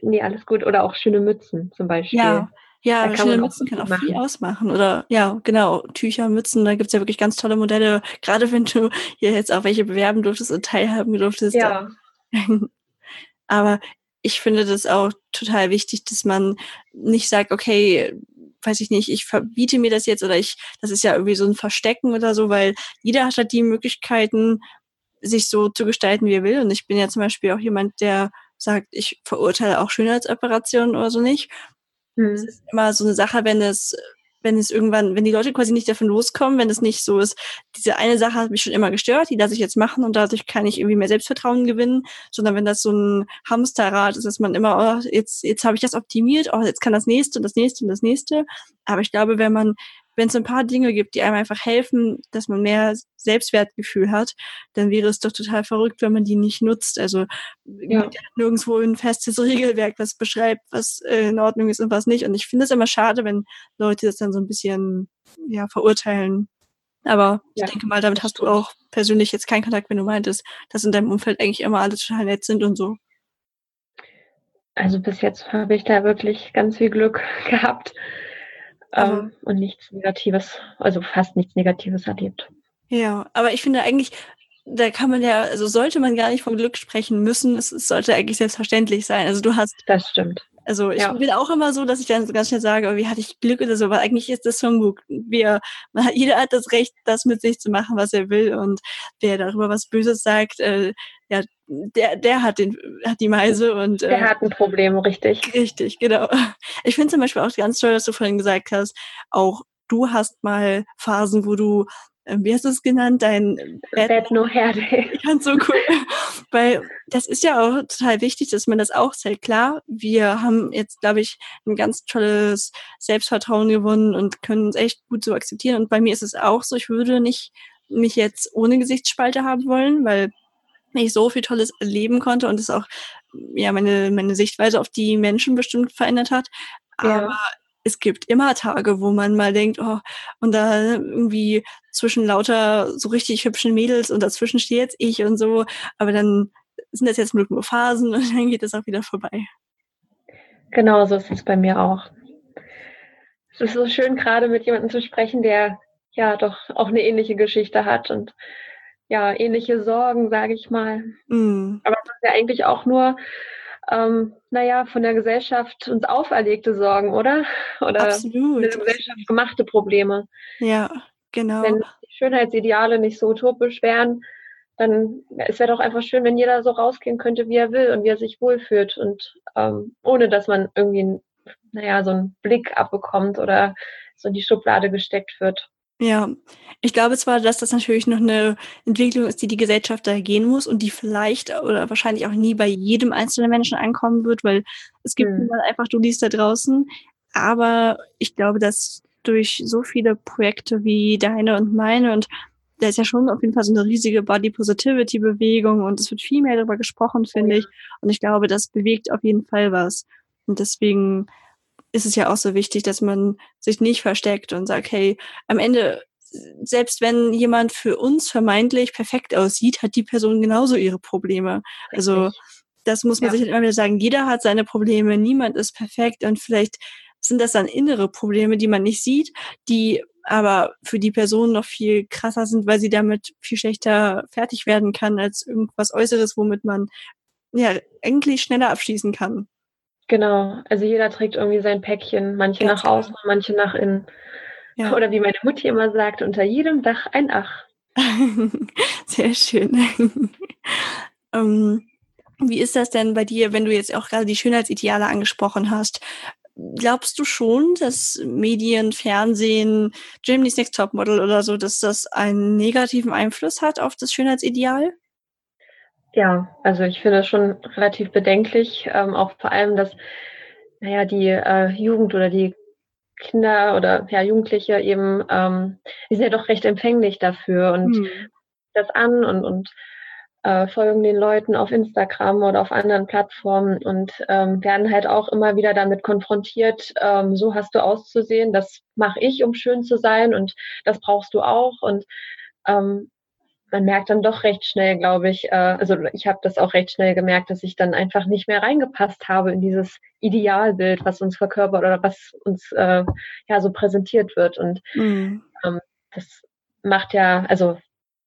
Nee, alles gut. Oder auch schöne Mützen zum Beispiel. Ja, ja schöne Mützen können auch machen. viel ausmachen. Oder ja, genau, Tücher, Mützen, da gibt's ja wirklich ganz tolle Modelle. Gerade wenn du hier jetzt auch welche bewerben durftest und teilhaben durftest. Ja. Aber ich finde das auch total wichtig, dass man nicht sagt, okay, weiß ich nicht, ich verbiete mir das jetzt oder ich, das ist ja irgendwie so ein Verstecken oder so, weil jeder hat halt die Möglichkeiten, sich so zu gestalten, wie er will. Und ich bin ja zum Beispiel auch jemand, der sagt, ich verurteile auch Schönheitsoperationen oder so nicht. Mhm. Es ist immer so eine Sache, wenn es wenn es irgendwann, wenn die Leute quasi nicht davon loskommen, wenn es nicht so ist, diese eine Sache hat mich schon immer gestört, die lasse ich jetzt machen und dadurch kann ich irgendwie mehr Selbstvertrauen gewinnen, sondern wenn das so ein Hamsterrad ist, dass man immer, oh, jetzt, jetzt habe ich das optimiert, oh, jetzt kann das nächste und das nächste und das nächste. Aber ich glaube, wenn man wenn es ein paar Dinge gibt, die einem einfach helfen, dass man mehr Selbstwertgefühl hat, dann wäre es doch total verrückt, wenn man die nicht nutzt. Also ja. nirgendwo ein festes Regelwerk, was beschreibt, was äh, in Ordnung ist und was nicht. Und ich finde es immer schade, wenn Leute das dann so ein bisschen ja, verurteilen. Aber ja. ich denke mal, damit hast du auch persönlich jetzt keinen Kontakt, wenn du meintest, dass in deinem Umfeld eigentlich immer alle total nett sind und so. Also bis jetzt habe ich da wirklich ganz viel Glück gehabt ähm, und nichts Negatives, also fast nichts Negatives erlebt. Ja, aber ich finde eigentlich, da kann man ja, also sollte man gar nicht von Glück sprechen müssen. Es, es sollte eigentlich selbstverständlich sein. Also du hast. Das stimmt. Also ich ja. bin auch immer so, dass ich dann so ganz schnell sage, oh, wie hatte ich Glück oder so, aber eigentlich ist das schon gut. Wir, man hat, jeder hat das Recht, das mit sich zu machen, was er will. Und wer darüber was Böses sagt, äh, ja, der, der hat den, hat die Meise und der äh, hat ein Problem, richtig. Richtig, genau. Ich finde zum Beispiel auch ganz toll, dass du vorhin gesagt hast, auch du hast mal Phasen, wo du ähm, wie hast du es genannt, dein Bad, Bad No Hair Day. Ganz so cool. Weil das ist ja auch total wichtig, dass man das auch zählt. Klar, wir haben jetzt, glaube ich, ein ganz tolles Selbstvertrauen gewonnen und können uns echt gut so akzeptieren. Und bei mir ist es auch so, ich würde nicht mich jetzt ohne Gesichtsspalte haben wollen, weil ich so viel Tolles erleben konnte und es auch ja meine, meine Sichtweise auf die Menschen bestimmt verändert hat. Aber ja. es gibt immer Tage, wo man mal denkt, oh, und da irgendwie zwischen lauter so richtig hübschen Mädels und dazwischen stehe jetzt ich und so, aber dann sind das jetzt nur Phasen und dann geht es auch wieder vorbei. Genau, so ist es bei mir auch. Es ist so schön, gerade mit jemandem zu sprechen, der ja doch auch eine ähnliche Geschichte hat und ja, ähnliche Sorgen, sage ich mal. Mm. Aber das ist ja eigentlich auch nur, ähm, naja, von der Gesellschaft uns auferlegte Sorgen, oder? Oder Absolut. der Gesellschaft gemachte Probleme. Ja, genau. Wenn die Schönheitsideale nicht so utopisch wären, dann es wäre doch einfach schön, wenn jeder so rausgehen könnte, wie er will und wie er sich wohlfühlt und ähm, ohne dass man irgendwie, naja, so einen Blick abbekommt oder so in die Schublade gesteckt wird. Ja, ich glaube zwar, dass das natürlich noch eine Entwicklung ist, die die Gesellschaft da gehen muss und die vielleicht oder wahrscheinlich auch nie bei jedem einzelnen Menschen ankommen wird, weil es gibt hm. einfach du liest da draußen. Aber ich glaube, dass durch so viele Projekte wie deine und meine und da ist ja schon auf jeden Fall so eine riesige Body Positivity Bewegung und es wird viel mehr darüber gesprochen, finde oh, ja. ich. Und ich glaube, das bewegt auf jeden Fall was. Und deswegen ist es ja auch so wichtig, dass man sich nicht versteckt und sagt, hey, am Ende, selbst wenn jemand für uns vermeintlich perfekt aussieht, hat die Person genauso ihre Probleme. Also das muss man ja. sich halt immer wieder sagen. Jeder hat seine Probleme, niemand ist perfekt und vielleicht sind das dann innere Probleme, die man nicht sieht, die aber für die Person noch viel krasser sind, weil sie damit viel schlechter fertig werden kann als irgendwas Äußeres, womit man ja eigentlich schneller abschließen kann. Genau, also jeder trägt irgendwie sein Päckchen, manche Ganz nach außen, manche nach innen. Ja. Oder wie meine Mutti immer sagt, unter jedem Dach ein Ach. Sehr schön. ähm, wie ist das denn bei dir, wenn du jetzt auch gerade die Schönheitsideale angesprochen hast? Glaubst du schon, dass Medien, Fernsehen, Germany's Next Topmodel oder so, dass das einen negativen Einfluss hat auf das Schönheitsideal? Ja, also ich finde das schon relativ bedenklich, ähm, auch vor allem, dass naja, die äh, Jugend oder die Kinder oder ja, Jugendliche eben, ähm, die sind ja doch recht empfänglich dafür und hm. das an und, und äh, folgen den Leuten auf Instagram oder auf anderen Plattformen und ähm, werden halt auch immer wieder damit konfrontiert, ähm, so hast du auszusehen, das mache ich, um schön zu sein und das brauchst du auch und ähm, man merkt dann doch recht schnell, glaube ich, äh, also ich habe das auch recht schnell gemerkt, dass ich dann einfach nicht mehr reingepasst habe in dieses Idealbild, was uns verkörpert oder was uns äh, ja so präsentiert wird. Und mhm. ähm, das macht ja, also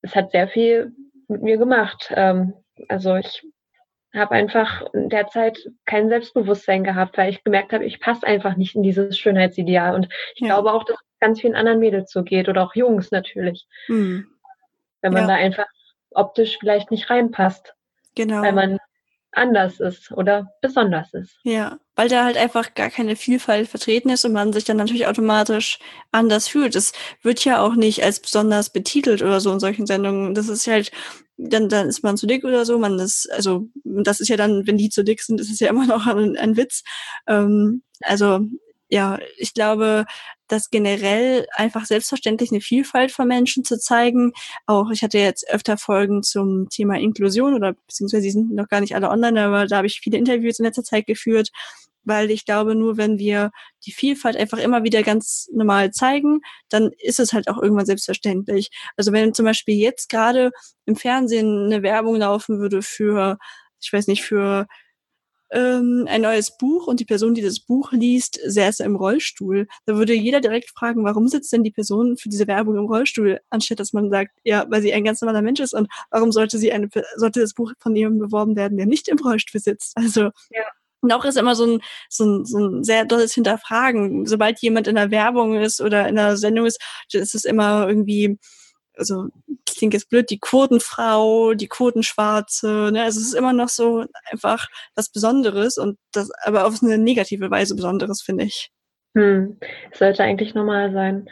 es hat sehr viel mit mir gemacht. Ähm, also ich habe einfach in der Zeit kein Selbstbewusstsein gehabt, weil ich gemerkt habe, ich passe einfach nicht in dieses Schönheitsideal. Und ich ja. glaube auch, dass es ganz vielen anderen Mädels so geht oder auch Jungs natürlich. Mhm wenn man ja. da einfach optisch vielleicht nicht reinpasst. Genau. Weil man anders ist oder besonders ist. Ja, weil da halt einfach gar keine Vielfalt vertreten ist und man sich dann natürlich automatisch anders fühlt. Es wird ja auch nicht als besonders betitelt oder so in solchen Sendungen. Das ist halt, dann, dann ist man zu dick oder so. Man ist, also, das ist ja dann, wenn die zu dick sind, ist es ja immer noch ein, ein Witz. Ähm, also ja, ich glaube, dass generell einfach selbstverständlich eine Vielfalt von Menschen zu zeigen. Auch ich hatte jetzt öfter Folgen zum Thema Inklusion oder beziehungsweise die sind noch gar nicht alle online, aber da habe ich viele Interviews in letzter Zeit geführt, weil ich glaube, nur wenn wir die Vielfalt einfach immer wieder ganz normal zeigen, dann ist es halt auch irgendwann selbstverständlich. Also wenn zum Beispiel jetzt gerade im Fernsehen eine Werbung laufen würde für, ich weiß nicht, für ähm, ein neues Buch und die Person, die das Buch liest, säße im Rollstuhl. Da würde jeder direkt fragen, warum sitzt denn die Person für diese Werbung im Rollstuhl, anstatt dass man sagt, ja, weil sie ein ganz normaler Mensch ist und warum sollte sie eine, sollte das Buch von jemandem beworben werden, der nicht im Rollstuhl sitzt? Also, ja. Und auch ist immer so ein, so ein, so ein sehr dolles Hinterfragen. Sobald jemand in der Werbung ist oder in der Sendung ist, ist es immer irgendwie, also klingt jetzt blöd, die Quotenfrau, die Quotenschwarze, ne? Also es ist immer noch so einfach was Besonderes und das aber auf eine negative Weise Besonderes, finde ich. Hm, sollte eigentlich normal sein.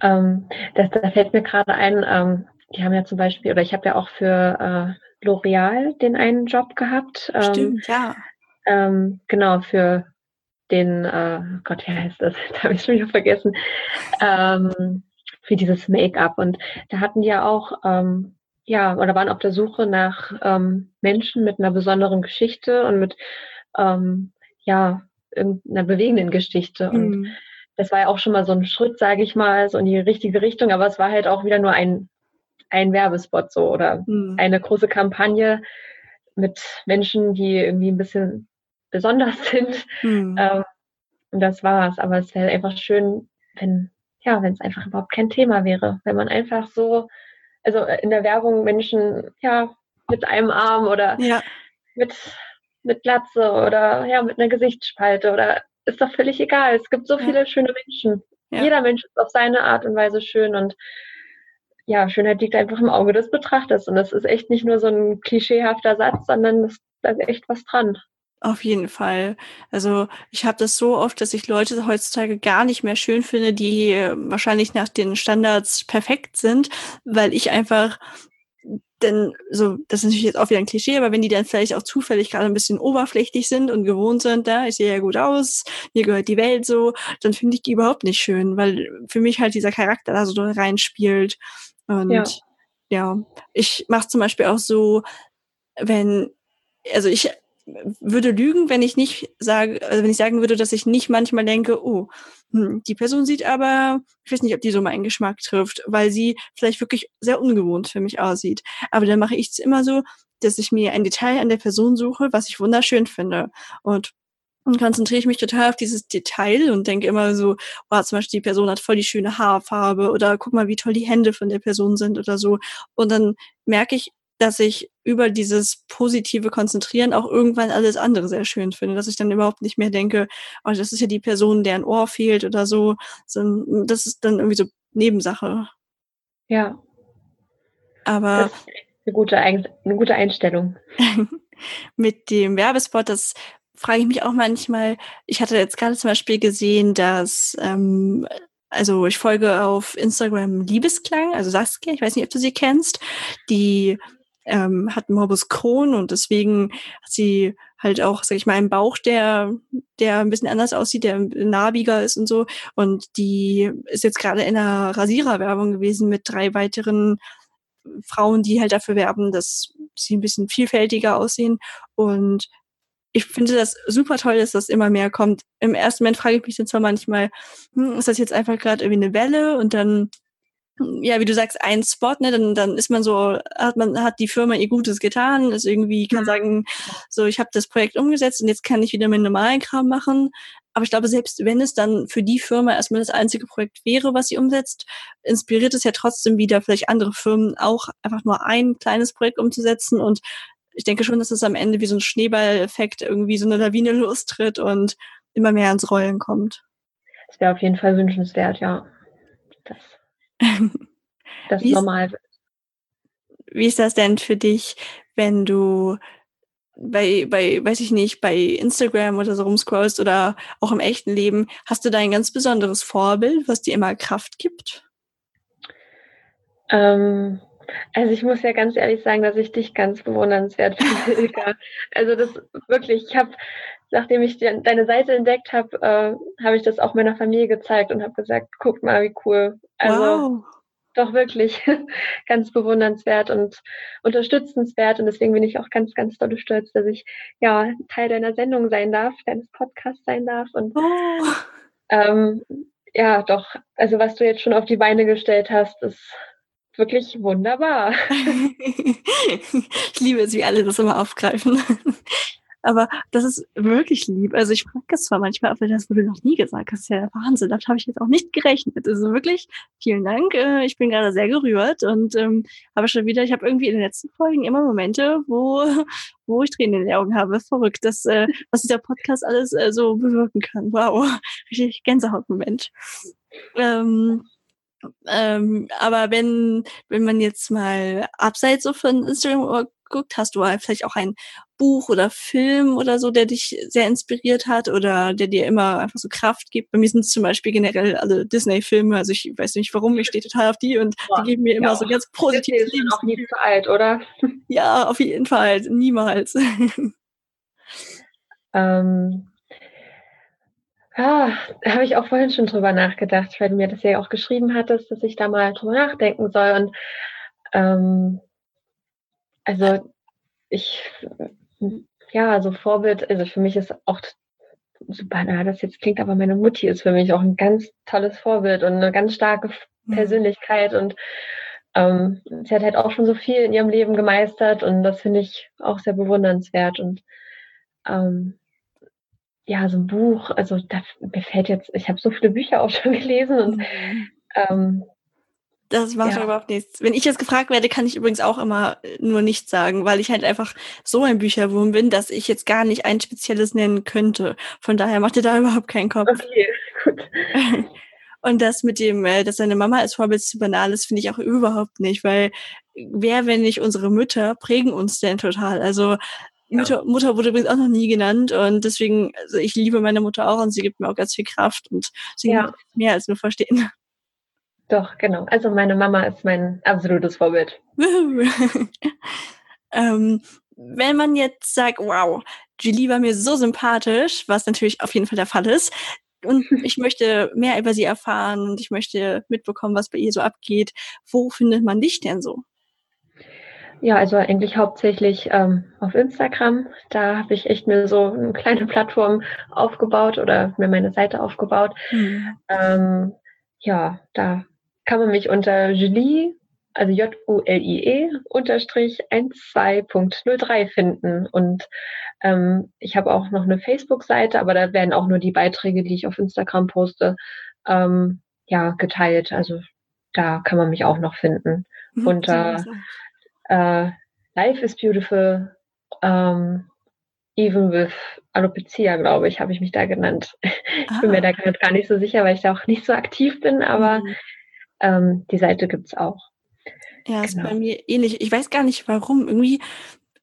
Ähm, das, da fällt mir gerade ein, ähm, die haben ja zum Beispiel, oder ich habe ja auch für äh, L'Oreal den einen Job gehabt. Ähm, Stimmt, ja. Ähm, genau, für den, äh, Gott, wie heißt das? Da habe ich schon wieder vergessen. Ähm, für dieses Make-up. Und da hatten die ja auch ähm, ja, oder waren auf der Suche nach ähm, Menschen mit einer besonderen Geschichte und mit ähm, ja, einer bewegenden Geschichte. Und mhm. das war ja auch schon mal so ein Schritt, sage ich mal, so in die richtige Richtung, aber es war halt auch wieder nur ein, ein Werbespot so oder mhm. eine große Kampagne mit Menschen, die irgendwie ein bisschen besonders sind. Mhm. Ähm, und das war's. Aber es wäre einfach schön, wenn, ja, wenn es einfach überhaupt kein Thema wäre. Wenn man einfach so, also in der Werbung Menschen, ja, mit einem Arm oder ja. mit, mit Glatze oder ja, mit einer Gesichtsspalte oder ist doch völlig egal. Es gibt so ja. viele schöne Menschen. Ja. Jeder Mensch ist auf seine Art und Weise schön und ja, Schönheit liegt einfach im Auge des Betrachters. Und das ist echt nicht nur so ein klischeehafter Satz, sondern da ist echt was dran. Auf jeden Fall. Also ich habe das so oft, dass ich Leute heutzutage gar nicht mehr schön finde, die äh, wahrscheinlich nach den Standards perfekt sind, weil ich einfach denn so, das ist natürlich jetzt auch wieder ein Klischee, aber wenn die dann vielleicht auch zufällig gerade ein bisschen oberflächlich sind und gewohnt sind, da, ich sehe ja gut aus, mir gehört die Welt so, dann finde ich die überhaupt nicht schön, weil für mich halt dieser Charakter da so reinspielt. Und ja, ja ich mache zum Beispiel auch so, wenn, also ich würde lügen, wenn ich nicht sage, also wenn ich sagen würde, dass ich nicht manchmal denke, oh, hm, die Person sieht aber, ich weiß nicht, ob die so meinen Geschmack trifft, weil sie vielleicht wirklich sehr ungewohnt für mich aussieht. Aber dann mache ich es immer so, dass ich mir ein Detail an der Person suche, was ich wunderschön finde. Und und konzentriere ich mich total auf dieses Detail und denke immer so, wow, zum Beispiel die Person hat voll die schöne Haarfarbe oder guck mal, wie toll die Hände von der Person sind oder so. Und dann merke ich, dass ich über dieses positive Konzentrieren auch irgendwann alles andere sehr schön finde, dass ich dann überhaupt nicht mehr denke, oh, das ist ja die Person, deren Ohr fehlt oder so. Das ist dann irgendwie so Nebensache. Ja. Aber eine gute, eine gute Einstellung. mit dem Werbespot, das frage ich mich auch manchmal. Ich hatte jetzt gerade zum Beispiel gesehen, dass ähm, also ich folge auf Instagram Liebesklang, also Saskia, ich weiß nicht, ob du sie kennst, die ähm, hat Morbus Crohn und deswegen hat sie halt auch, sag ich mal, einen Bauch, der, der ein bisschen anders aussieht, der narbiger ist und so. Und die ist jetzt gerade in einer Rasiererwerbung gewesen mit drei weiteren Frauen, die halt dafür werben, dass sie ein bisschen vielfältiger aussehen. Und ich finde das super toll, dass das immer mehr kommt. Im ersten Moment frage ich mich dann zwar manchmal, hm, ist das jetzt einfach gerade irgendwie eine Welle und dann ja, wie du sagst, ein Spot, ne, dann, dann ist man so, hat man, hat die Firma ihr Gutes getan, ist irgendwie, kann sagen, so, ich habe das Projekt umgesetzt und jetzt kann ich wieder meinen normalen Kram machen. Aber ich glaube, selbst wenn es dann für die Firma erstmal das einzige Projekt wäre, was sie umsetzt, inspiriert es ja trotzdem wieder vielleicht andere Firmen auch einfach nur ein kleines Projekt umzusetzen. Und ich denke schon, dass es am Ende wie so ein Schneeballeffekt irgendwie so eine Lawine lostritt und immer mehr ins Rollen kommt. Das wäre auf jeden Fall wünschenswert, ja. Das das wie normal wird. Wie ist das denn für dich, wenn du bei, bei, weiß ich nicht, bei Instagram oder so rumscrollst oder auch im echten Leben, hast du da ein ganz besonderes Vorbild, was dir immer Kraft gibt? Ähm, also ich muss ja ganz ehrlich sagen, dass ich dich ganz bewundernswert finde, Ilka. Also das wirklich, ich habe, nachdem ich die, deine Seite entdeckt habe, äh, habe ich das auch meiner Familie gezeigt und habe gesagt, guck mal, wie cool. Also wow. doch wirklich ganz bewundernswert und unterstützenswert. Und deswegen bin ich auch ganz, ganz doll stolz, dass ich ja Teil deiner Sendung sein darf, deines Podcasts sein darf. Und oh. ähm, ja, doch, also was du jetzt schon auf die Beine gestellt hast, ist wirklich wunderbar. ich liebe es, wie alle das immer aufgreifen. Aber das ist wirklich lieb. Also ich frage es zwar manchmal, aber das wurde noch nie gesagt. Das ist ja der Wahnsinn. Das habe ich jetzt auch nicht gerechnet. Also wirklich, vielen Dank. Äh, ich bin gerade sehr gerührt und ähm, habe schon wieder, ich habe irgendwie in den letzten Folgen immer Momente, wo, wo ich Tränen in den Augen habe. Verrückt, dass, äh, was dieser Podcast alles äh, so bewirken kann. Wow, richtig Gänsehautmoment. Ähm, ähm, aber wenn, wenn man jetzt mal abseits so von Instagram guckt, hast du vielleicht auch ein Buch oder Film oder so, der dich sehr inspiriert hat oder der dir immer einfach so Kraft gibt. Bei mir sind es zum Beispiel generell alle Disney-Filme, also ich weiß nicht warum, ich stehe total auf die und ja, die geben mir immer ja. so ganz positive Disney ist auch nie zu alt, oder? Ja, auf jeden Fall, niemals. Ähm, ja, da habe ich auch vorhin schon drüber nachgedacht, weil du mir das ja auch geschrieben hattest, dass ich da mal drüber nachdenken soll. Und ähm, also ich, ja, also Vorbild, also für mich ist auch super, na, das jetzt klingt, aber meine Mutti ist für mich auch ein ganz tolles Vorbild und eine ganz starke mhm. Persönlichkeit und ähm, sie hat halt auch schon so viel in ihrem Leben gemeistert und das finde ich auch sehr bewundernswert und ähm, ja, so ein Buch, also da, mir fällt jetzt, ich habe so viele Bücher auch schon gelesen und mhm. ähm, das macht ja. überhaupt nichts. Wenn ich jetzt gefragt werde, kann ich übrigens auch immer äh, nur nichts sagen, weil ich halt einfach so ein Bücherwurm bin, dass ich jetzt gar nicht ein spezielles nennen könnte. Von daher macht ihr da überhaupt keinen Kopf. Okay, gut. Und das mit dem, äh, dass seine Mama als Vorbild zu banal ist, finde ich auch überhaupt nicht, weil wer, wenn nicht unsere Mütter, prägen uns denn total. Also ja. Mutter, Mutter wurde übrigens auch noch nie genannt und deswegen, also ich liebe meine Mutter auch und sie gibt mir auch ganz viel Kraft und sie ja. mehr als nur verstehen. Doch, genau. Also meine Mama ist mein absolutes Vorbild. ähm, wenn man jetzt sagt, wow, Julie war mir so sympathisch, was natürlich auf jeden Fall der Fall ist, und ich möchte mehr über sie erfahren und ich möchte mitbekommen, was bei ihr so abgeht. Wo findet man dich denn so? Ja, also eigentlich hauptsächlich ähm, auf Instagram. Da habe ich echt mir so eine kleine Plattform aufgebaut oder mir meine Seite aufgebaut. Mhm. Ähm, ja, da kann man mich unter Julie, also J-U-L-I-E, unterstrich 12.03 finden. Und ähm, ich habe auch noch eine Facebook-Seite, aber da werden auch nur die Beiträge, die ich auf Instagram poste, ähm, ja, geteilt. Also da kann man mich auch noch finden. Mhm, unter äh, Life is Beautiful, ähm, Even with Alopecia, glaube ich, habe ich mich da genannt. Ich ah. bin mir da gar nicht so sicher, weil ich da auch nicht so aktiv bin, aber mhm. Ähm, die Seite gibt es auch. Ja, genau. ist bei mir ähnlich. Ich weiß gar nicht warum. Irgendwie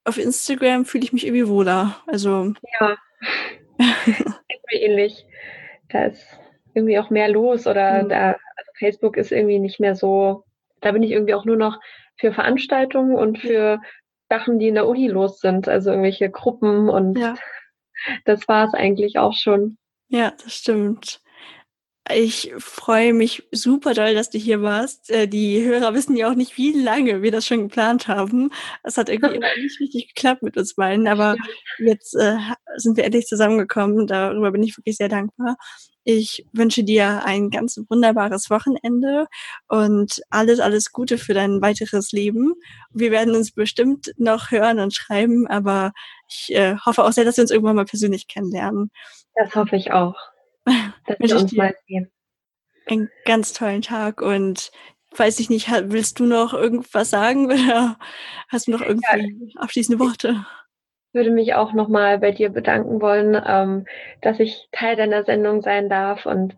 auf Instagram fühle ich mich irgendwie wohler. Also. Ja. irgendwie ähnlich. Da ist irgendwie auch mehr los oder mhm. da also Facebook ist irgendwie nicht mehr so. Da bin ich irgendwie auch nur noch für Veranstaltungen und für Sachen, die in der Uni los sind, also irgendwelche Gruppen und ja. das war es eigentlich auch schon. Ja, das stimmt. Ich freue mich super doll, dass du hier warst. Äh, die Hörer wissen ja auch nicht, wie lange wir das schon geplant haben. Es hat irgendwie immer nicht richtig geklappt mit uns beiden, aber jetzt äh, sind wir endlich zusammengekommen. Darüber bin ich wirklich sehr dankbar. Ich wünsche dir ein ganz wunderbares Wochenende und alles, alles Gute für dein weiteres Leben. Wir werden uns bestimmt noch hören und schreiben, aber ich äh, hoffe auch sehr, dass wir uns irgendwann mal persönlich kennenlernen. Das hoffe ich auch. dass wir uns mal sehen. Einen ganz tollen Tag und weiß ich nicht, willst du noch irgendwas sagen oder hast du noch irgendwie ja. abschließende Worte? Ich würde mich auch nochmal bei dir bedanken wollen, ähm, dass ich Teil deiner Sendung sein darf und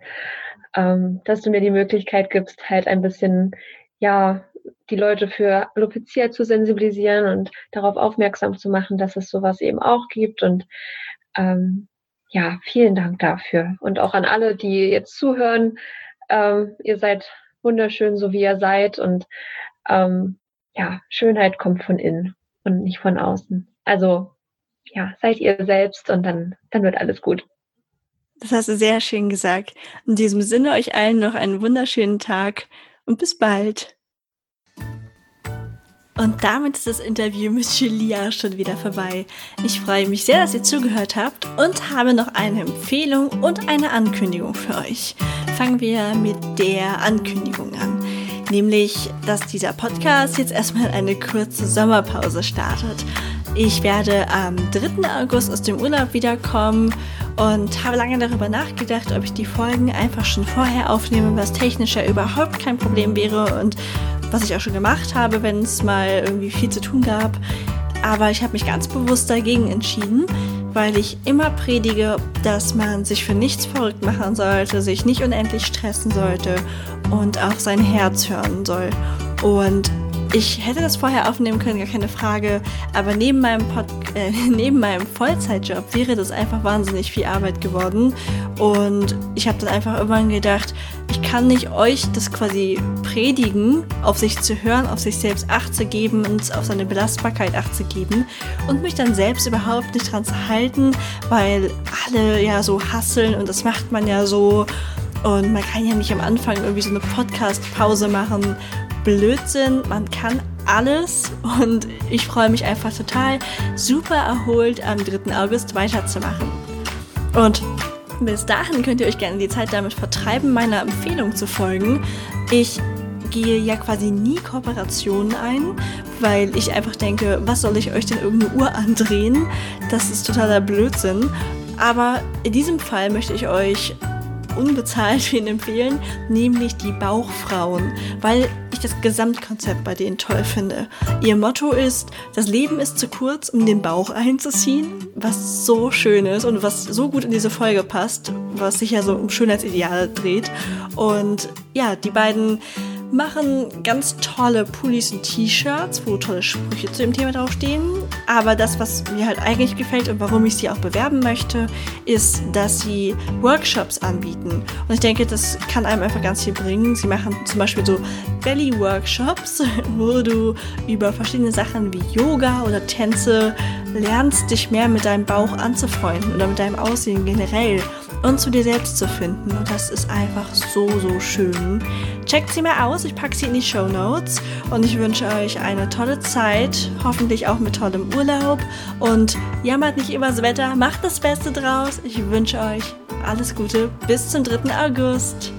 ähm, dass du mir die Möglichkeit gibst, halt ein bisschen, ja, die Leute für Alopecia zu sensibilisieren und darauf aufmerksam zu machen, dass es sowas eben auch gibt und ähm, ja, vielen Dank dafür. Und auch an alle, die jetzt zuhören. Ähm, ihr seid wunderschön, so wie ihr seid. Und ähm, ja, Schönheit kommt von innen und nicht von außen. Also ja, seid ihr selbst und dann, dann wird alles gut. Das hast du sehr schön gesagt. In diesem Sinne euch allen noch einen wunderschönen Tag und bis bald. Und damit ist das Interview mit Julia schon wieder vorbei. Ich freue mich sehr, dass ihr zugehört habt und habe noch eine Empfehlung und eine Ankündigung für euch. Fangen wir mit der Ankündigung an. Nämlich, dass dieser Podcast jetzt erstmal eine kurze Sommerpause startet. Ich werde am 3. August aus dem Urlaub wiederkommen und habe lange darüber nachgedacht, ob ich die Folgen einfach schon vorher aufnehme, was technischer überhaupt kein Problem wäre und was ich auch schon gemacht habe, wenn es mal irgendwie viel zu tun gab. Aber ich habe mich ganz bewusst dagegen entschieden, weil ich immer predige, dass man sich für nichts verrückt machen sollte, sich nicht unendlich stressen sollte und auf sein Herz hören soll. Und ich hätte das vorher aufnehmen können, gar keine Frage, aber neben meinem, Pod äh, neben meinem Vollzeitjob wäre das einfach wahnsinnig viel Arbeit geworden. Und ich habe dann einfach irgendwann gedacht, ich kann nicht euch das quasi predigen, auf sich zu hören, auf sich selbst Acht zu geben und auf seine Belastbarkeit Acht zu geben und mich dann selbst überhaupt nicht dran zu halten, weil alle ja so hasseln und das macht man ja so. Und man kann ja nicht am Anfang irgendwie so eine Podcast-Pause machen Blödsinn. Man kann alles und ich freue mich einfach total super erholt am 3. August weiterzumachen. Und bis dahin könnt ihr euch gerne die Zeit damit vertreiben, meiner Empfehlung zu folgen. Ich gehe ja quasi nie Kooperationen ein, weil ich einfach denke, was soll ich euch denn irgendeine Uhr andrehen? Das ist totaler Blödsinn. Aber in diesem Fall möchte ich euch unbezahlt wen empfehlen, nämlich die Bauchfrauen, weil ich das Gesamtkonzept bei denen toll finde. Ihr Motto ist, das Leben ist zu kurz, um den Bauch einzuziehen, was so schön ist und was so gut in diese Folge passt, was sich ja so um Schönheitsideale dreht. Und ja, die beiden machen ganz tolle Pullis und T-Shirts, wo tolle Sprüche zu dem Thema draufstehen. Aber das, was mir halt eigentlich gefällt und warum ich sie auch bewerben möchte, ist, dass sie Workshops anbieten. Und ich denke, das kann einem einfach ganz viel bringen. Sie machen zum Beispiel so Belly-Workshops, wo du über verschiedene Sachen wie Yoga oder Tänze lernst, dich mehr mit deinem Bauch anzufreunden oder mit deinem Aussehen generell und zu dir selbst zu finden. Und das ist einfach so, so schön. Checkt sie mal aus, ich packe sie in die Show Notes und ich wünsche euch eine tolle Zeit, hoffentlich auch mit tollem Urlaub und jammert nicht übers Wetter, macht das Beste draus. Ich wünsche euch alles Gute bis zum 3. August.